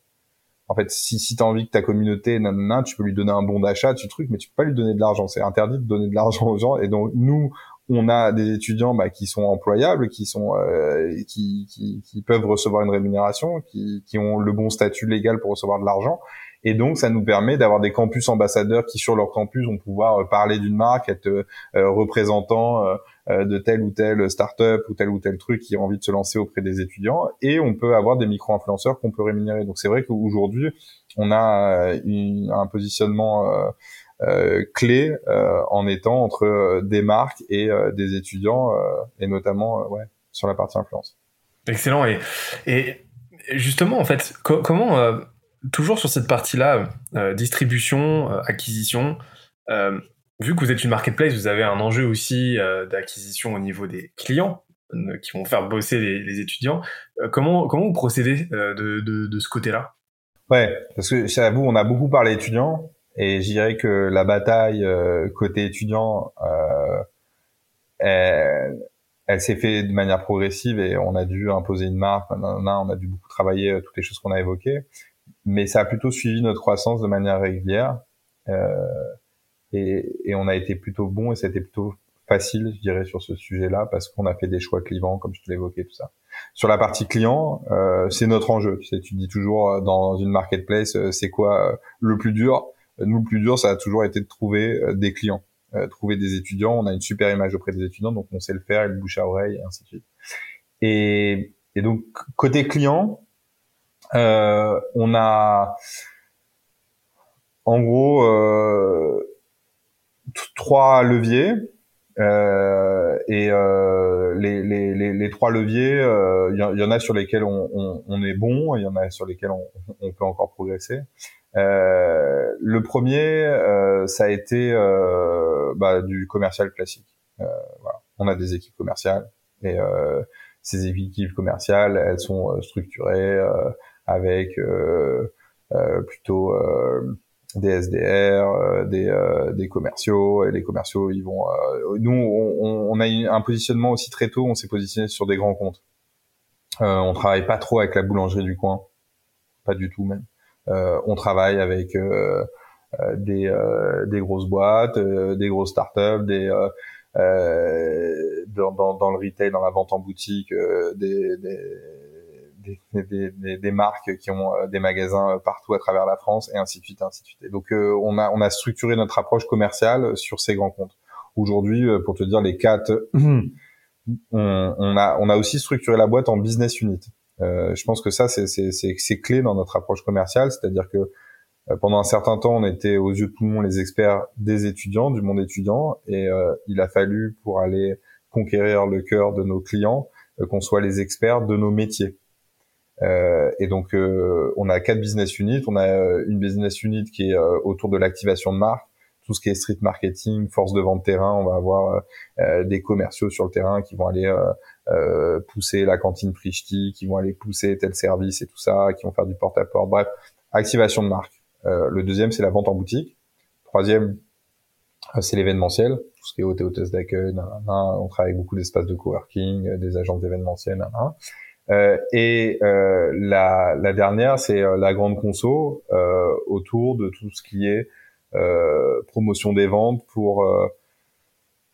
En fait, si si tu as envie que ta communauté nanana, tu peux lui donner un bon d'achat, tu truc mais tu peux pas lui donner de l'argent, c'est interdit de donner de l'argent aux gens et donc nous on a des étudiants bah, qui sont employables, qui sont euh, qui, qui, qui, peuvent recevoir une rémunération, qui, qui ont le bon statut légal pour recevoir de l'argent. Et donc, ça nous permet d'avoir des campus ambassadeurs qui, sur leur campus, vont pouvoir euh, parler d'une marque, être euh, représentant de telle ou telle start-up ou tel ou tel truc qui a envie de se lancer auprès des étudiants. Et on peut avoir des micro-influenceurs qu'on peut rémunérer. Donc, c'est vrai qu'aujourd'hui, on a un positionnement euh, clé euh, en étant entre euh, des marques et des étudiants et notamment ouais sur la partie influence. Excellent et et justement en fait comment toujours sur cette partie-là distribution acquisition. Vu que vous êtes une marketplace, vous avez un enjeu aussi d'acquisition au niveau des clients qui vont faire bosser les, étudiants. comment, comment vous procédez de, de, ce côté-là? Ouais, parce que vous on a beaucoup parlé étudiants, et je dirais que la bataille euh, côté étudiant, euh, elle, s'est fait de manière progressive et on a dû imposer une marque, on a dû beaucoup travailler euh, toutes les choses qu'on a évoquées, mais ça a plutôt suivi notre croissance de manière régulière euh, et, et, on a été plutôt bon et été plutôt facile, je dirais, sur ce sujet-là parce qu'on a fait des choix clivants, comme je te l'évoquais, tout ça. Sur la partie client, euh, c'est notre enjeu. Tu, sais, tu dis toujours dans une marketplace, c'est quoi le plus dur? Nous, le plus dur, ça a toujours été de trouver euh, des clients, euh, trouver des étudiants. On a une super image auprès des étudiants, donc on sait le faire, et le bouche à oreille, et ainsi de suite. Et, et donc, côté client, euh, on a en gros euh, trois leviers. Euh, et euh, les, les, les, les, trois leviers, il y, y, en a sur lesquels on, on, on est bon, il y en a sur lesquels on, on peut encore progresser. Euh, le premier, euh, ça a été euh, bah, du commercial classique. Voilà. On a des équipes commerciales et ces équipes commerciales, elles sont structurées avec plutôt des SDR, des, des commerciaux, et les commerciaux, ils vont. nous, on, on, a un positionnement aussi très tôt. On s'est positionné sur des grands comptes. Euh, on travaille pas trop avec la boulangerie du coin, pas du tout même. Euh, on travaille avec euh, euh, des, des grosses boîtes, des grosses startups, des dans, dans, dans, le retail, dans la vente en boutique, des, des, des, des, des, marques qui ont des magasins partout à travers la France et ainsi de suite, ainsi de suite. Et donc on a on a structuré notre approche commerciale sur ces grands comptes. Aujourd'hui, pour te dire les quatre, on, on, a on a aussi structuré la boîte en business unit. Euh, je pense que ça, c'est clé dans notre approche commerciale, c'est-à-dire que euh, pendant un certain temps, on était aux yeux de tout le monde les experts des étudiants, du monde étudiant, et euh, il a fallu pour aller conquérir le cœur de nos clients qu'on soit les experts de nos métiers. Euh, et donc, on a quatre business units. On a une business unit qui est autour de l'activation de marque, tout ce qui est street marketing, force de vente terrain. On va avoir des commerciaux sur le terrain qui vont aller euh, pousser la cantine Prishti, qui vont aller pousser tel service et tout ça, qui vont faire du porte-à-porte. Bref, activation de marque. Euh, le deuxième, c'est la vente en boutique. Troisième, euh, c'est l'événementiel, tout ce qui est hôtel, hôtesse d'accueil, on travaille avec beaucoup d'espaces de coworking, des agences d'événementiel, euh, et la, la, dernière, c'est la grande conso autour de tout ce qui est promotion des ventes pour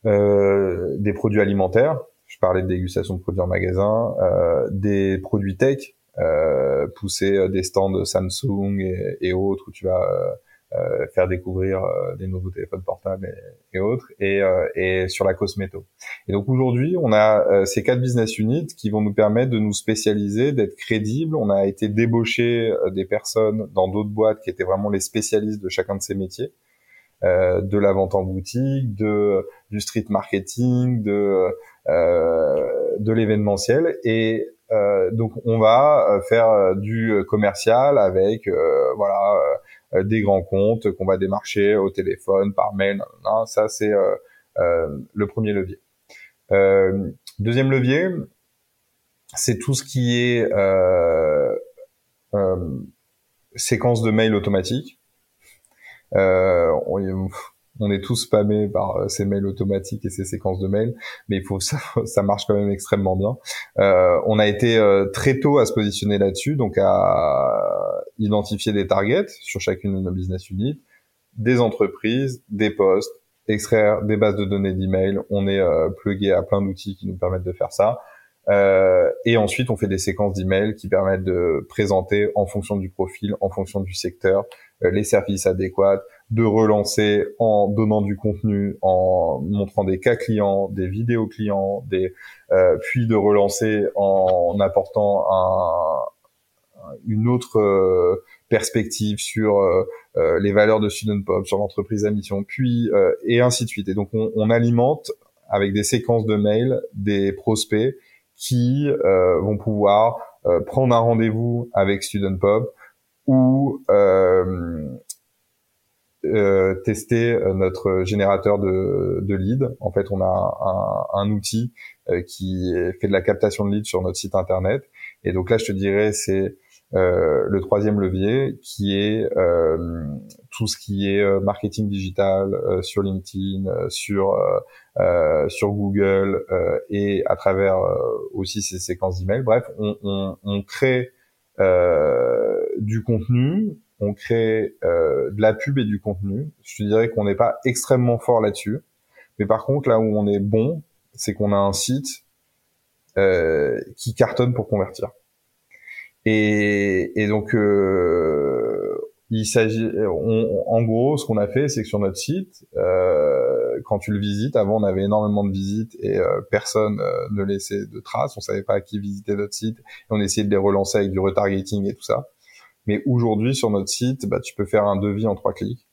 des produits alimentaires. Je parlais de dégustation de produits en magasin, des produits tech, pousser des stands Samsung et, et autres où tu vas euh, faire découvrir euh, des nouveaux téléphones portables et, autres, et, euh, et, sur la cosméto. Et donc aujourd'hui, on a ces quatre business units qui vont nous permettre de nous spécialiser, d'être crédibles. On a été débauché des personnes dans d'autres boîtes qui étaient vraiment les spécialistes de chacun de ces métiers. Euh, de la vente en boutique, de du street marketing, de euh, de l'événementiel et euh, donc on va faire du commercial avec voilà euh, des grands comptes qu'on va démarcher au téléphone, par mail. ça, c'est euh, euh, le premier levier. deuxième levier, c'est tout ce qui est séquence de mails automatique. Euh, est tous spammés par euh, ces mails automatiques et ces séquences de mails, mais il faut ça, ça marche quand même extrêmement bien. Euh, on a été euh, très tôt à se positionner là-dessus, donc à identifier des targets sur chacune de nos business units, des entreprises, des postes, extraire des bases de données d'email. On est euh, plugué à plein d'outils qui nous permettent de faire ça. Euh, et ensuite, on fait des séquences d'emails qui permettent de présenter en fonction du profil, en fonction du secteur, euh, les services adéquats, de relancer en donnant du contenu, en montrant des cas clients, des vidéos clients, des, euh, puis de relancer en, apportant un, une autre euh, perspective sur euh, les valeurs de Student Pop, sur l'entreprise à mission, puis et ainsi de suite. Et donc on, on alimente avec des séquences de mails des prospects qui vont pouvoir prendre un rendez-vous avec Student Pop ou euh, euh, tester euh, notre générateur de, de leads. En fait, on a un, un outil euh, qui fait de la captation de leads sur notre site internet. Et donc là, je te dirais, c'est euh, le troisième levier qui est euh, tout ce qui est marketing digital sur LinkedIn, sur sur Google et à travers aussi ces séquences d'emails. Bref, on, on, on crée du contenu on crée euh, de la pub et du contenu. Je te dirais qu'on n'est pas extrêmement fort là-dessus. Mais par contre, là où on est bon, c'est qu'on a un site euh, qui cartonne pour convertir. Et, et donc, euh, il s'agit, en gros, ce qu'on a fait, c'est que sur notre site, euh, quand tu le visites, avant on avait énormément de visites et euh, personne euh, ne laissait de traces, on savait pas à qui visiter notre site, on essayait de les relancer avec du retargeting et tout ça. Mais aujourd'hui, sur notre site, bah, tu peux faire un devis en trois clics.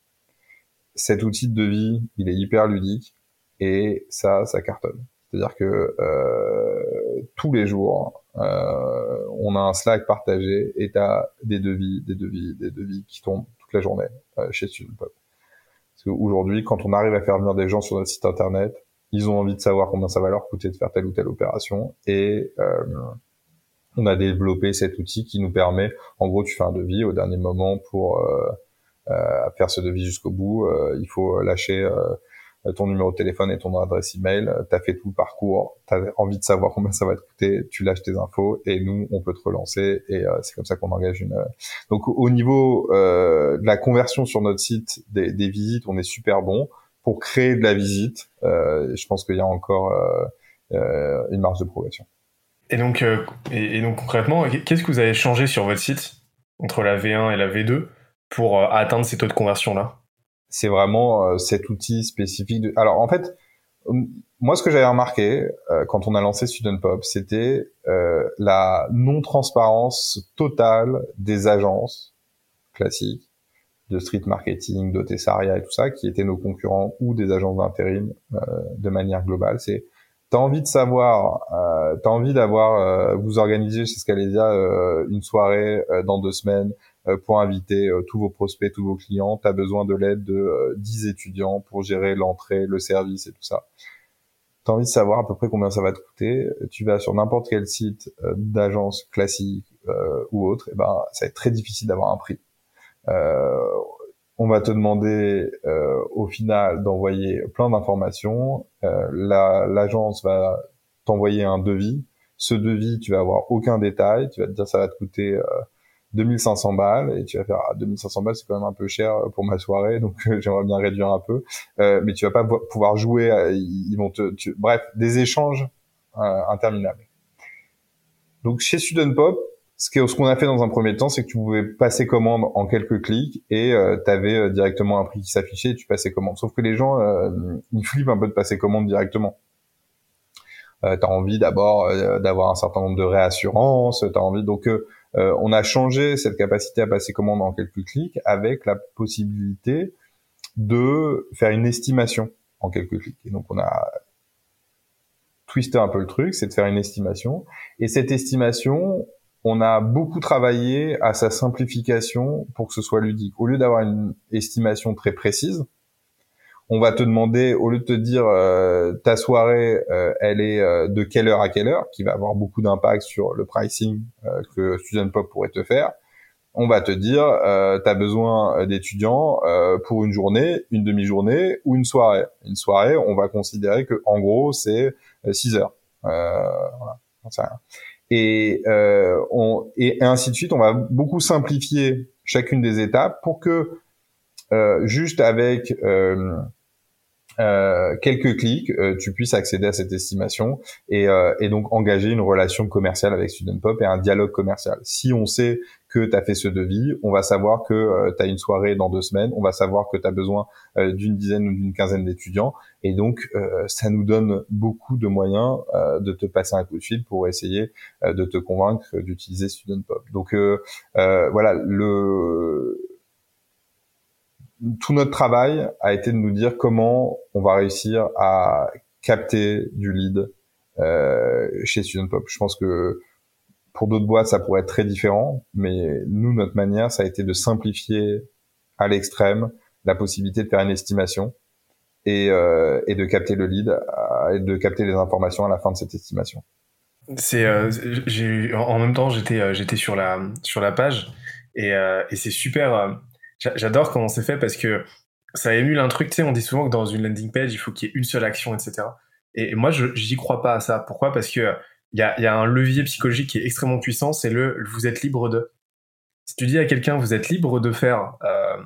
Cet outil de devis, il est hyper ludique et ça, ça cartonne. C'est-à-dire que euh, tous les jours, euh, on a un Slack partagé et tu as des devis, des devis, des devis qui tombent toute la journée euh, chez Studentpop. Parce qu'aujourd'hui, quand on arrive à faire venir des gens sur notre site internet, ils ont envie de savoir combien ça va leur coûter de faire telle ou telle opération et on a développé cet outil qui nous permet, en gros, tu fais un devis au dernier moment pour euh, euh, faire ce devis jusqu'au bout. Euh, il faut lâcher ton numéro de téléphone et ton adresse email. Tu as fait tout le parcours, tu as envie de savoir combien ça va te coûter, tu lâches tes infos et nous, on peut te relancer et c'est comme ça qu'on engage une... Donc au niveau de la conversion sur notre site des, des, visites, on est super bon. Pour créer de la visite, je pense qu'il y a encore une marge de progression. Et donc, euh, et, donc concrètement, qu'est-ce que vous avez changé sur votre site entre la V1 et la V2 pour euh, atteindre ces taux de conversion-là? C'est vraiment euh, cet outil spécifique. Alors en fait, moi ce que j'avais remarqué quand on a lancé Student Pop, c'était la non-transparence totale des agences classiques de street marketing, de Tessaria et tout ça, qui étaient nos concurrents ou des agences d'intérim de manière globale. C'est t'as envie de savoir, euh, t'as envie d'avoir, euh, vous organiser chez Scalesia euh, une soirée euh, dans deux semaines euh, pour inviter tous vos prospects, tous vos clients. T'as besoin de l'aide de 10 étudiants pour gérer l'entrée, le service et tout ça. T'as envie de savoir à peu près combien ça va te coûter. Tu vas sur n'importe quel site d'agence classique ou autre, et ben ça va être très difficile d'avoir un prix. Euh, on va te demander euh, au final d'envoyer plein d'informations. Euh, L'agence va t'envoyer un devis. Ce devis, tu vas avoir aucun détail. Tu vas te dire ça va te coûter 2500 balles et tu vas faire ah, 2500 balles c'est quand même un peu cher pour ma soirée donc j'aimerais bien réduire un peu euh, mais tu vas pas pouvoir jouer ils vont te bref des échanges interminables donc chez Student Pop ce qu'on a fait dans un premier temps, c'est que tu pouvais passer commande en quelques clics et euh, tu avais euh, directement un prix qui s'affichait et tu passais commande. Sauf que les gens, euh, ils flippent un peu de passer commande directement. Euh, tu as envie d'abord d'avoir un certain nombre de réassurances, tu envie... Donc, on a changé cette capacité à passer commande en quelques clics avec la possibilité de faire une estimation en quelques clics. Et donc, on a twisté un peu le truc, c'est de faire une estimation. Et cette estimation, on a beaucoup travaillé à sa simplification pour que ce soit ludique. Au lieu d'avoir une estimation très précise, on va te demander, au lieu de te dire euh, ta soirée, euh, elle est euh, de quelle heure à quelle heure, qui va avoir beaucoup d'impact sur le pricing que Student Pop pourrait te faire, on va te dire, tu as besoin d'étudiants pour une journée, une demi-journée ou une soirée. Une soirée, on va considérer que en gros, c'est 6 heures. voilà, rien et, euh, on, et ainsi de suite. On va beaucoup simplifier chacune des étapes pour que euh, juste avec euh, euh, quelques clics, euh, tu puisses accéder à cette estimation et, euh, et, donc engager une relation commerciale avec Student Pop et un dialogue commercial. Si on sait que tu as fait ce devis, on va savoir que tu as une soirée dans deux semaines, on va savoir que tu as besoin d'une dizaine ou d'une quinzaine d'étudiants et donc ça nous donne beaucoup de moyens de te passer un coup de fil pour essayer de te convaincre d'utiliser Student Pop. Donc voilà, le tout notre travail a été de nous dire comment on va réussir à capter du lead euh, chez Student Pop. Je pense que pour d'autres boîtes, ça pourrait être très différent, mais nous, notre manière, ça a été de simplifier à l'extrême la possibilité de faire une estimation et, euh, et de capter le lead euh, et de capter les informations à la fin de cette estimation. C'est, euh, en même temps, j'étais, euh, j'étais sur la sur la page et, euh, et c'est super J'adore comment c'est fait parce que ça émule un truc, tu sais, on dit souvent que dans une landing page, il faut qu'il y ait une seule action, etc. Et, moi, je j'y crois pas à ça. Pourquoi? Parce que il y a, y a, un levier psychologique qui est extrêmement puissant, c'est le vous êtes libre de. Si tu dis à quelqu'un vous êtes libre de faire euh,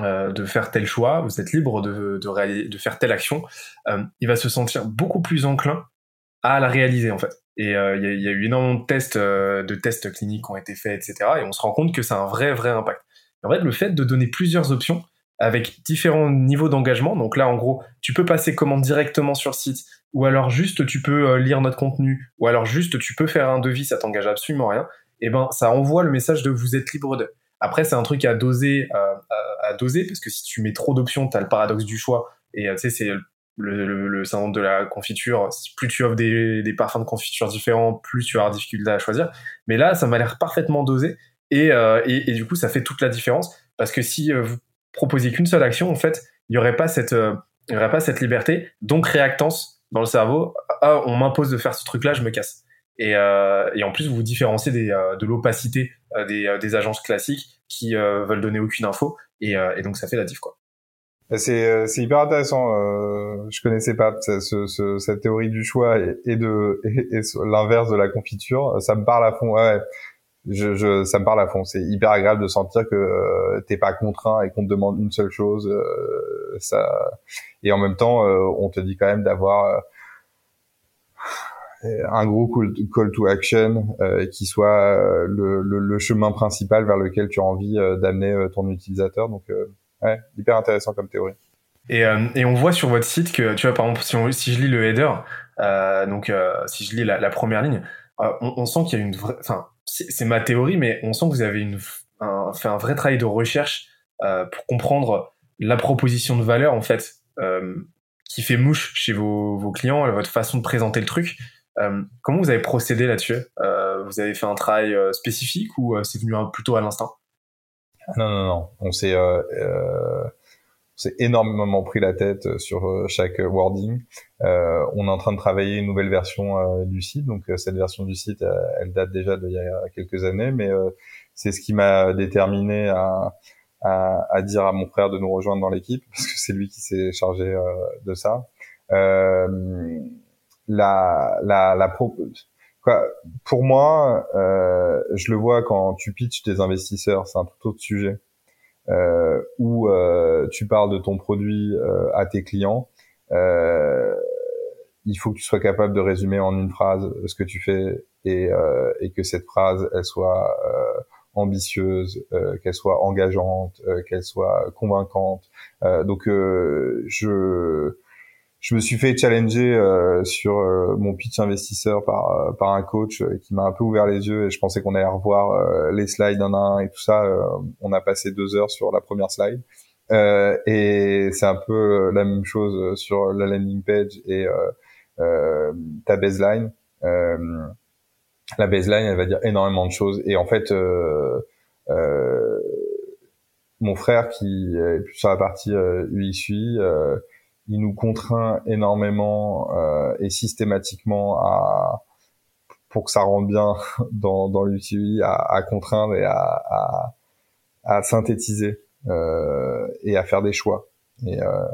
euh, de faire tel choix, vous êtes libre de, de, de faire telle action, euh, il va se sentir beaucoup plus enclin à la réaliser en fait. Et euh, il y, y, a eu énormément de tests, euh, de tests cliniques qui ont été faits, etc. Et on se rend compte que a un vrai, vrai impact. En fait, le fait de donner plusieurs options avec différents niveaux d'engagement, donc là, en gros, tu peux passer commande directement sur le site, ou alors juste tu peux euh, lire notre contenu, ou alors juste tu peux faire un devis, ça t'engage absolument rien, et eh ben ça envoie le message de vous êtes libre de. Après, c'est un truc à doser, à, doser, parce que si tu mets trop d'options, tu as le paradoxe du choix, et euh, tu sais, c'est le, le, syndrome de la confiture. Plus tu offres des, parfums de confiture différents, plus tu auras difficulté à choisir. Mais là, ça m'a l'air parfaitement dosé. Euh, et, et, du coup, ça fait toute la différence parce que si euh, vous proposiez qu'une seule action, en fait, il n'y aurait pas cette, euh, il y aurait pas cette liberté, donc réactance dans le cerveau. Ah, on m'impose de faire ce truc-là, je me casse. Et, et en plus, vous vous différenciez des, de l'opacité des, des, agences classiques qui veulent donner aucune info, et, et, donc ça fait la diff, quoi. C'est hyper intéressant. Euh, je connaissais pas ce, ce, cette théorie du choix et, et de et, l'inverse de la confiture. Ça me parle à fond. Ouais, je, je, ça me parle à fond. C'est hyper agréable de sentir que euh, t'es pas contraint et qu'on te demande une seule chose. Euh, ça et en même temps, euh, on te dit quand même d'avoir euh, un gros call to action qui soit le, chemin principal vers lequel tu as envie d'amener ton utilisateur. Donc, ouais, hyper intéressant comme théorie. Et, et, on voit sur votre site que, tu vois, par exemple, si, je lis le header, donc si je lis la, la première ligne, on, on, sent qu'il y a une vraie, enfin, c'est ma théorie, mais on sent que vous avez une, un, fait un vrai travail de recherche euh, pour comprendre la proposition de valeur en fait euh, qui fait mouche chez vos, vos, clients, votre façon de présenter le truc. Euh, comment vous avez procédé là-dessus? Euh, Vous avez fait un travail euh, spécifique ou euh, c'est venu plutôt à l'instinct? Non, non, non. On s'est s'est énormément pris la tête euh, sur euh, chaque wording. Euh, on est en train de travailler une nouvelle version euh, du site, donc cette version du site, elle date déjà d'il y a quelques années, mais c'est ce qui m'a déterminé à, à, à, dire à mon frère de nous rejoindre dans l'équipe, parce que c'est lui qui s'est chargé de ça. la, la, la pour moi, euh, je le vois quand tu pitches des investisseurs, c'est un tout autre sujet, euh, où euh, tu parles de ton produit euh, à tes clients. Euh, il faut que tu sois capable de résumer en une phrase ce que tu fais et, euh, et que cette phrase, elle soit ambitieuse, qu'elle soit engageante, qu'elle soit convaincante. donc, je je me suis fait challenger euh, sur euh, mon pitch investisseur par euh, par un coach qui m'a un peu ouvert les yeux et je pensais qu'on allait revoir les slides un à un et tout ça. on a passé deux heures sur la première slide et c'est un peu la même chose sur la landing page et ta baseline. la baseline, elle va dire énormément de choses et en fait mon frère qui est sur la partie UXUI, euh, il nous contraint énormément euh, et systématiquement à pour que ça rentre bien dans, dans l'UTI, à, à, contraindre et à, à, à synthétiser euh, et à faire des choix. Et, euh,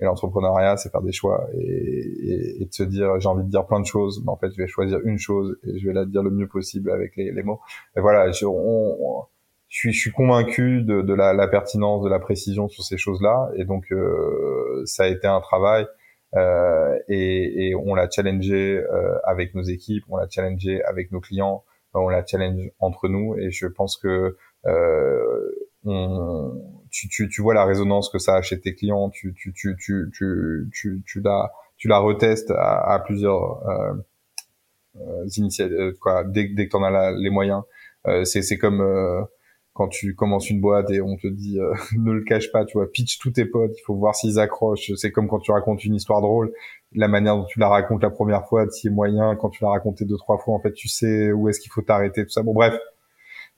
et l'entrepreneuriat, c'est faire des choix et, et, et, de se dire, j'ai envie de dire plein de choses, mais en fait, je vais choisir une chose et je vais la dire le mieux possible avec les, les mots. Et voilà, je, on, je suis, je suis convaincu de, de la, la, pertinence, de la précision sur ces choses-là, et donc euh, ça a été un travail euh, et, et, on l'a challengé euh, avec nos équipes, on l'a challengé avec nos clients, on l'a challenge entre nous, et je pense que euh, on, tu, tu, tu, vois la résonance que ça a chez tes clients, tu, tu, tu, tu, tu, tu, tu la, tu la retestes à, à plusieurs euh, euh initiatives, quoi, dès, dès que tu en as les moyens. c'est, c'est comme quand tu commences une boîte et on te dit euh, ne le cache pas, tu vois, pitch tous tes potes, il faut voir s'ils accrochent. C'est comme quand tu racontes une histoire drôle, la manière dont tu la racontes la première fois, si moyen, quand tu l'as raconté deux trois fois, en fait, tu sais où est-ce qu'il faut t'arrêter, tout ça. Bon, bref.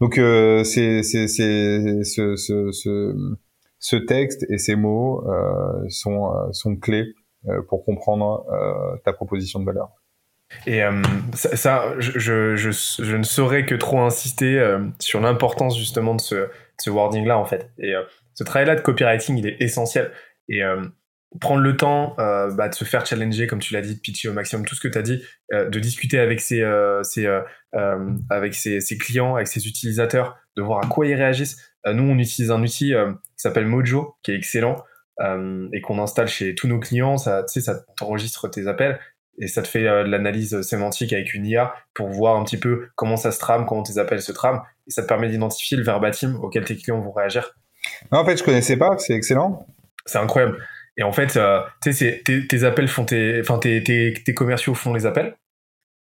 Donc euh, c'est c'est c'est ce, ce, ce texte et ces mots euh, sont euh, sont clés euh, pour comprendre ta proposition de valeur. Et euh, ça, je, je, je, ne saurais que trop insister euh, sur l'importance justement de ce, ce wording-là, en fait. Et euh, ce travail-là de copywriting, il est essentiel. Et prendre le temps bah, de se faire challenger, comme tu l'as dit, de pitcher au maximum tout ce que tu as dit, de discuter avec ses, ses avec ses, ses, clients, avec ses utilisateurs, de voir à quoi ils réagissent. nous, on utilise un outil qui s'appelle Mojo, qui est excellent. et qu'on installe chez tous nos clients, ça, ça t'enregistre tes appels et ça te fait euh, de l'analyse sémantique avec une IA pour voir un petit peu comment ça se trame, comment tes appels se trament, et ça te permet d'identifier le verbatim auquel tes clients vont réagir. Non, en fait, je connaissais pas, c'est excellent. C'est incroyable. Et en fait, euh, tu sais, tes, appels font tes, enfin, tes, tes, commerciaux font les appels,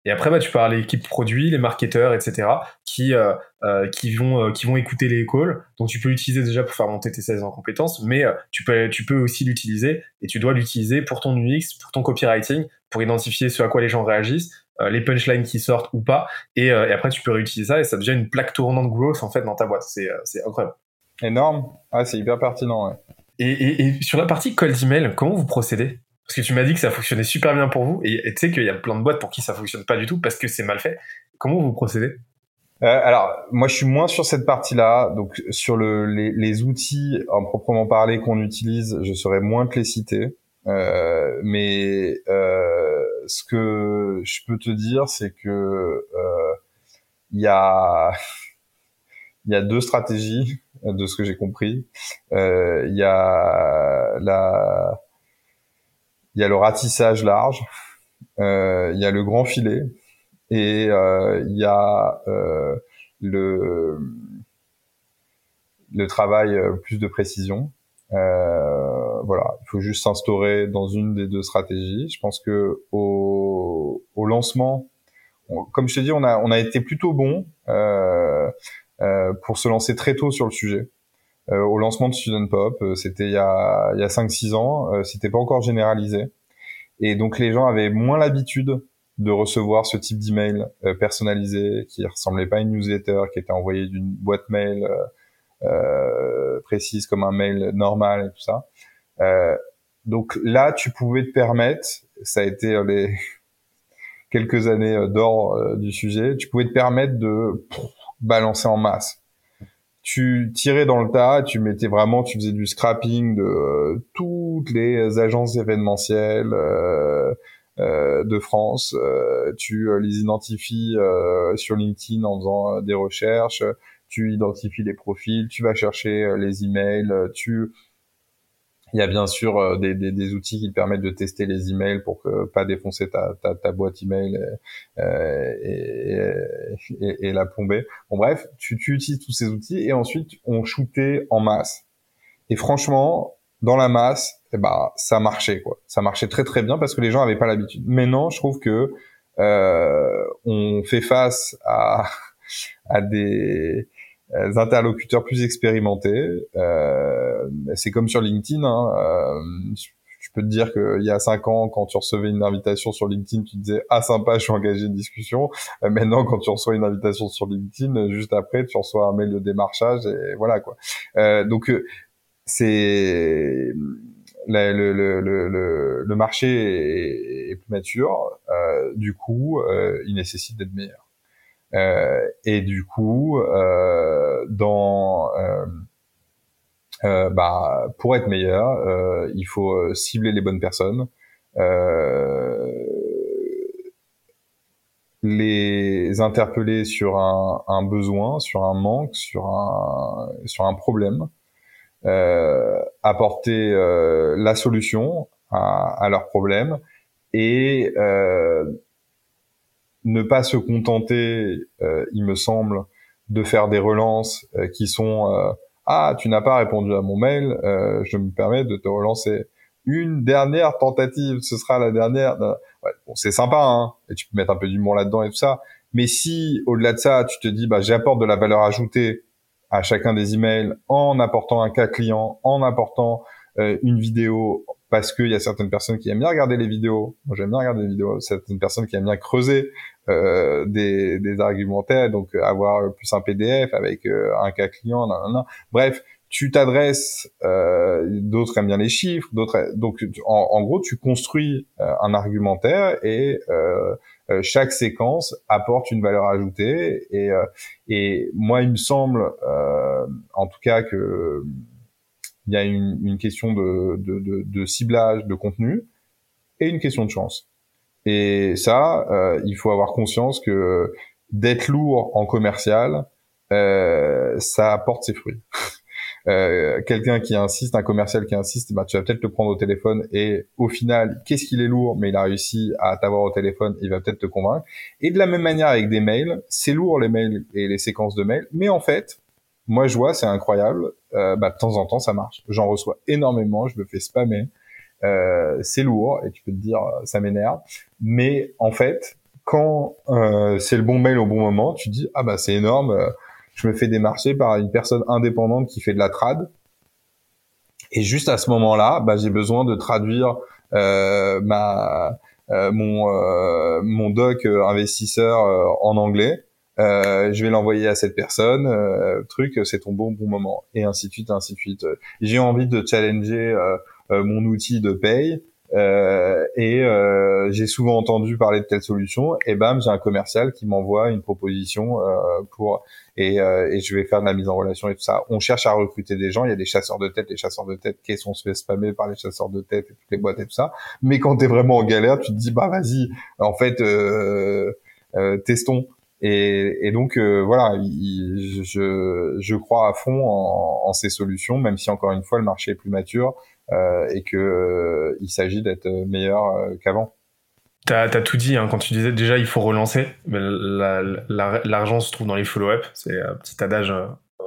et après, bah, tu parles à l'équipe produit, les marketeurs, etc., qui, euh, euh, qui, vont, euh, qui vont écouter les calls. Donc, tu peux l'utiliser déjà pour faire monter tes sales en compétences, mais tu, peux, tu peux aussi l'utiliser et tu dois l'utiliser pour ton UX, pour ton copywriting, pour identifier ce à quoi les gens réagissent, les punchlines qui sortent ou pas. Et, et, après, tu peux réutiliser ça et ça devient une plaque tournante growth en fait dans ta boîte. C'est incroyable. Énorme. Ah, c'est hyper pertinent. Ouais. Et, et, et, sur la partie cold email, comment vous procédez? Parce que tu m'as dit que ça fonctionnait super bien pour vous, et tu sais qu'il y a plein de boîtes pour qui ça fonctionne pas du tout parce que c'est mal fait. Comment vous procédez? Euh, alors, moi, je suis moins sur cette partie-là. Donc, sur le, les, les, outils en proprement parler qu'on utilise, je serais moins te les citer. Euh, mais euh, ce que je peux te dire, c'est que euh, il y a deux stratégies de ce que j'ai compris. Il y a la le ratissage large, il y a le grand filet et il y a le travail plus de précision. Voilà, il faut juste s'instaurer dans une des deux stratégies. Je pense que au, au lancement, comme je t'ai dit, on a on a été plutôt bon euh, pour se lancer très tôt sur le sujet. Euh, au lancement de Student Pop. Euh, c'était il y a, il y a 5-6 ans. Euh, c'était pas encore généralisé. Et donc les gens avaient moins l'habitude de recevoir ce type d'email euh, personnalisé qui ressemblait pas à une newsletter, qui était envoyé d'une boîte mail euh, précise comme un mail normal et tout ça. Euh, donc là, tu pouvais te permettre, ça a été les quelques années d'or du sujet, tu pouvais te permettre de balancer en masse tu tirais dans le tas, tu mettais vraiment, tu faisais du scrapping de euh, toutes les agences événementielles, euh, de France. tu les identifies sur LinkedIn en faisant des recherches. Tu identifies les profils. Tu vas chercher les emails. Tu il y a bien sûr euh, des, des, des, outils qui te permettent de tester les emails pour que pas défoncer ta, ta, ta boîte email euh, et, et, et, la plomber. Bon bref, tu, tu utilises tous ces outils et ensuite on shootait en masse. Et franchement, dans la masse, eh ben ça marchait quoi. Ça marchait très très bien parce que les gens avaient pas l'habitude. Maintenant, je trouve que euh, on fait face à à des interlocuteurs plus expérimentés. Euh, c'est comme sur LinkedIn. Hein, euh, je peux te dire qu'il y a cinq ans, quand tu recevais une invitation sur LinkedIn, tu disais ah sympa, je suis engagé une discussion. Euh, maintenant, quand tu reçois une invitation sur LinkedIn, juste après, tu reçois un mail de démarchage et voilà quoi. Euh, donc c'est le, le, le, le, marché est, est plus mature. du coup, il nécessite d'être meilleur. Euh, et du coup, euh, dans euh, euh, bah, pour être meilleur, euh, il faut cibler les bonnes personnes, les interpeller sur un, besoin, sur un manque, sur un, sur un problème, apporter la solution à, à leur problème et ne pas se contenter, euh, il me semble, de faire des relances euh, qui sont euh, ah tu n'as pas répondu à mon mail, je me permets de te relancer une dernière tentative, ce sera la dernière. Ouais, bon, c'est sympa, hein, et tu peux mettre un peu d'humour là-dedans et tout ça. Mais si au-delà de ça, tu te dis bah j'apporte de la valeur ajoutée à chacun des emails en apportant un cas client, en apportant une vidéo, parce qu'il y a certaines personnes qui aiment bien regarder les vidéos. Moi, j'aime bien regarder les vidéos. Certaines personnes qui aiment bien creuser euh, des, des, argumentaires, donc euh, avoir plus un PDF avec euh, un cas client. Bref, tu t'adresses. Euh, d'autres aiment bien les chiffres. D'autres, donc en, en, gros, tu construis un argumentaire et chaque séquence apporte une valeur ajoutée. Et, et moi, il me semble, en tout cas, que il y a une, une question de, de, de, de, ciblage de contenu et une question de chance. Et ça, euh, il faut avoir conscience que d'être lourd en commercial, euh, ça apporte ses fruits. Euh, quelqu'un qui insiste, un commercial qui insiste, bah, tu vas peut-être le prendre au téléphone et au final, qu'est-ce qu'il est lourd, mais il a réussi à t'avoir au téléphone, il va peut-être te convaincre. Et de la même manière avec des mails, c'est lourd les mails et les séquences de mails, mais en fait, moi je vois, c'est incroyable, euh, bah, de temps en temps ça marche. J'en reçois énormément, je me fais spammer. Euh, c'est lourd et tu peux te dire ça m'énerve. Mais en fait, quand euh, c'est le bon mail au bon moment, tu dis ah bah c'est énorme. Euh, je me fais démarcher par une personne indépendante qui fait de la trad. Et juste à ce moment-là, bah, j'ai besoin de traduire euh, ma mon mon doc investisseur en anglais euh, je vais l'envoyer à cette personne, euh, truc, c'est ton bon bon moment, et ainsi de suite, ainsi de suite. J'ai envie de challenger euh, mon outil de paye, et j'ai souvent entendu parler de telle solution, et bam, j'ai un commercial qui m'envoie une proposition pour et, et, je vais faire de la mise en relation et tout ça. On cherche à recruter des gens. Il y a des chasseurs de tête, les chasseurs de tête qui sont se fait spammer par les chasseurs de tête et toutes les boîtes et tout ça. Mais quand t'es vraiment en galère, tu te dis bah vas-y, en fait, euh, testons. Et, et donc euh, voilà, je, je crois à fond en, en, ces solutions, même si encore une fois le marché est plus mature euh, et que euh, il s'agit d'être meilleur euh, qu'avant. T'as as tout dit hein, quand tu disais déjà il faut relancer. L'argent se trouve dans les follow-up, c'est un petit adage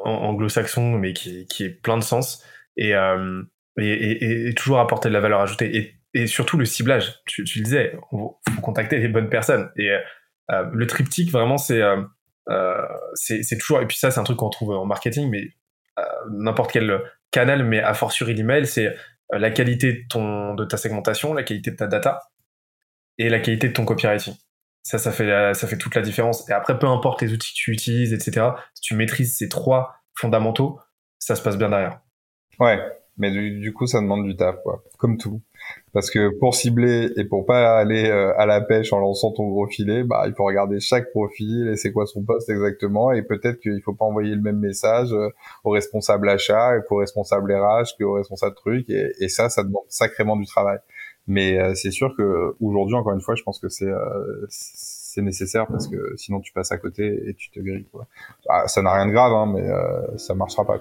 anglo-saxon mais qui, qui est plein de sens et, et, et, toujours apporter de la valeur ajoutée et, et surtout le ciblage. Tu, tu le disais, il faut contacter les bonnes personnes et euh, le triptyque, vraiment, euh, euh, c'est c'est toujours, et puis ça, c'est un truc qu'on trouve en marketing, mais n'importe quel canal, mais a fortiori l'email, c'est la qualité de, ton, de ta segmentation, la qualité de ta data et la qualité de ton copywriting. Ça, ça fait, ça fait toute la différence. Et après, peu importe les outils que tu utilises, etc., si tu maîtrises ces trois fondamentaux, ça se passe bien derrière. Ouais, mais du, coup, ça demande du taf, quoi. Comme tout. Parce que pour cibler et pour pas aller euh, à la pêche en lançant ton gros filet, bah il faut regarder chaque profil et c'est quoi son poste exactement et peut-être qu'il faut pas envoyer le même message euh, au responsable achat, qu'au responsable RH, qu'au responsable truc et, et ça, ça demande sacrément du travail. Mais c'est sûr que aujourd'hui, encore une fois, je pense que c'est c'est nécessaire parce que sinon tu passes à côté et tu te grilles. Quoi. Ah, ça n'a rien de grave, hein, mais euh, ça marchera pas.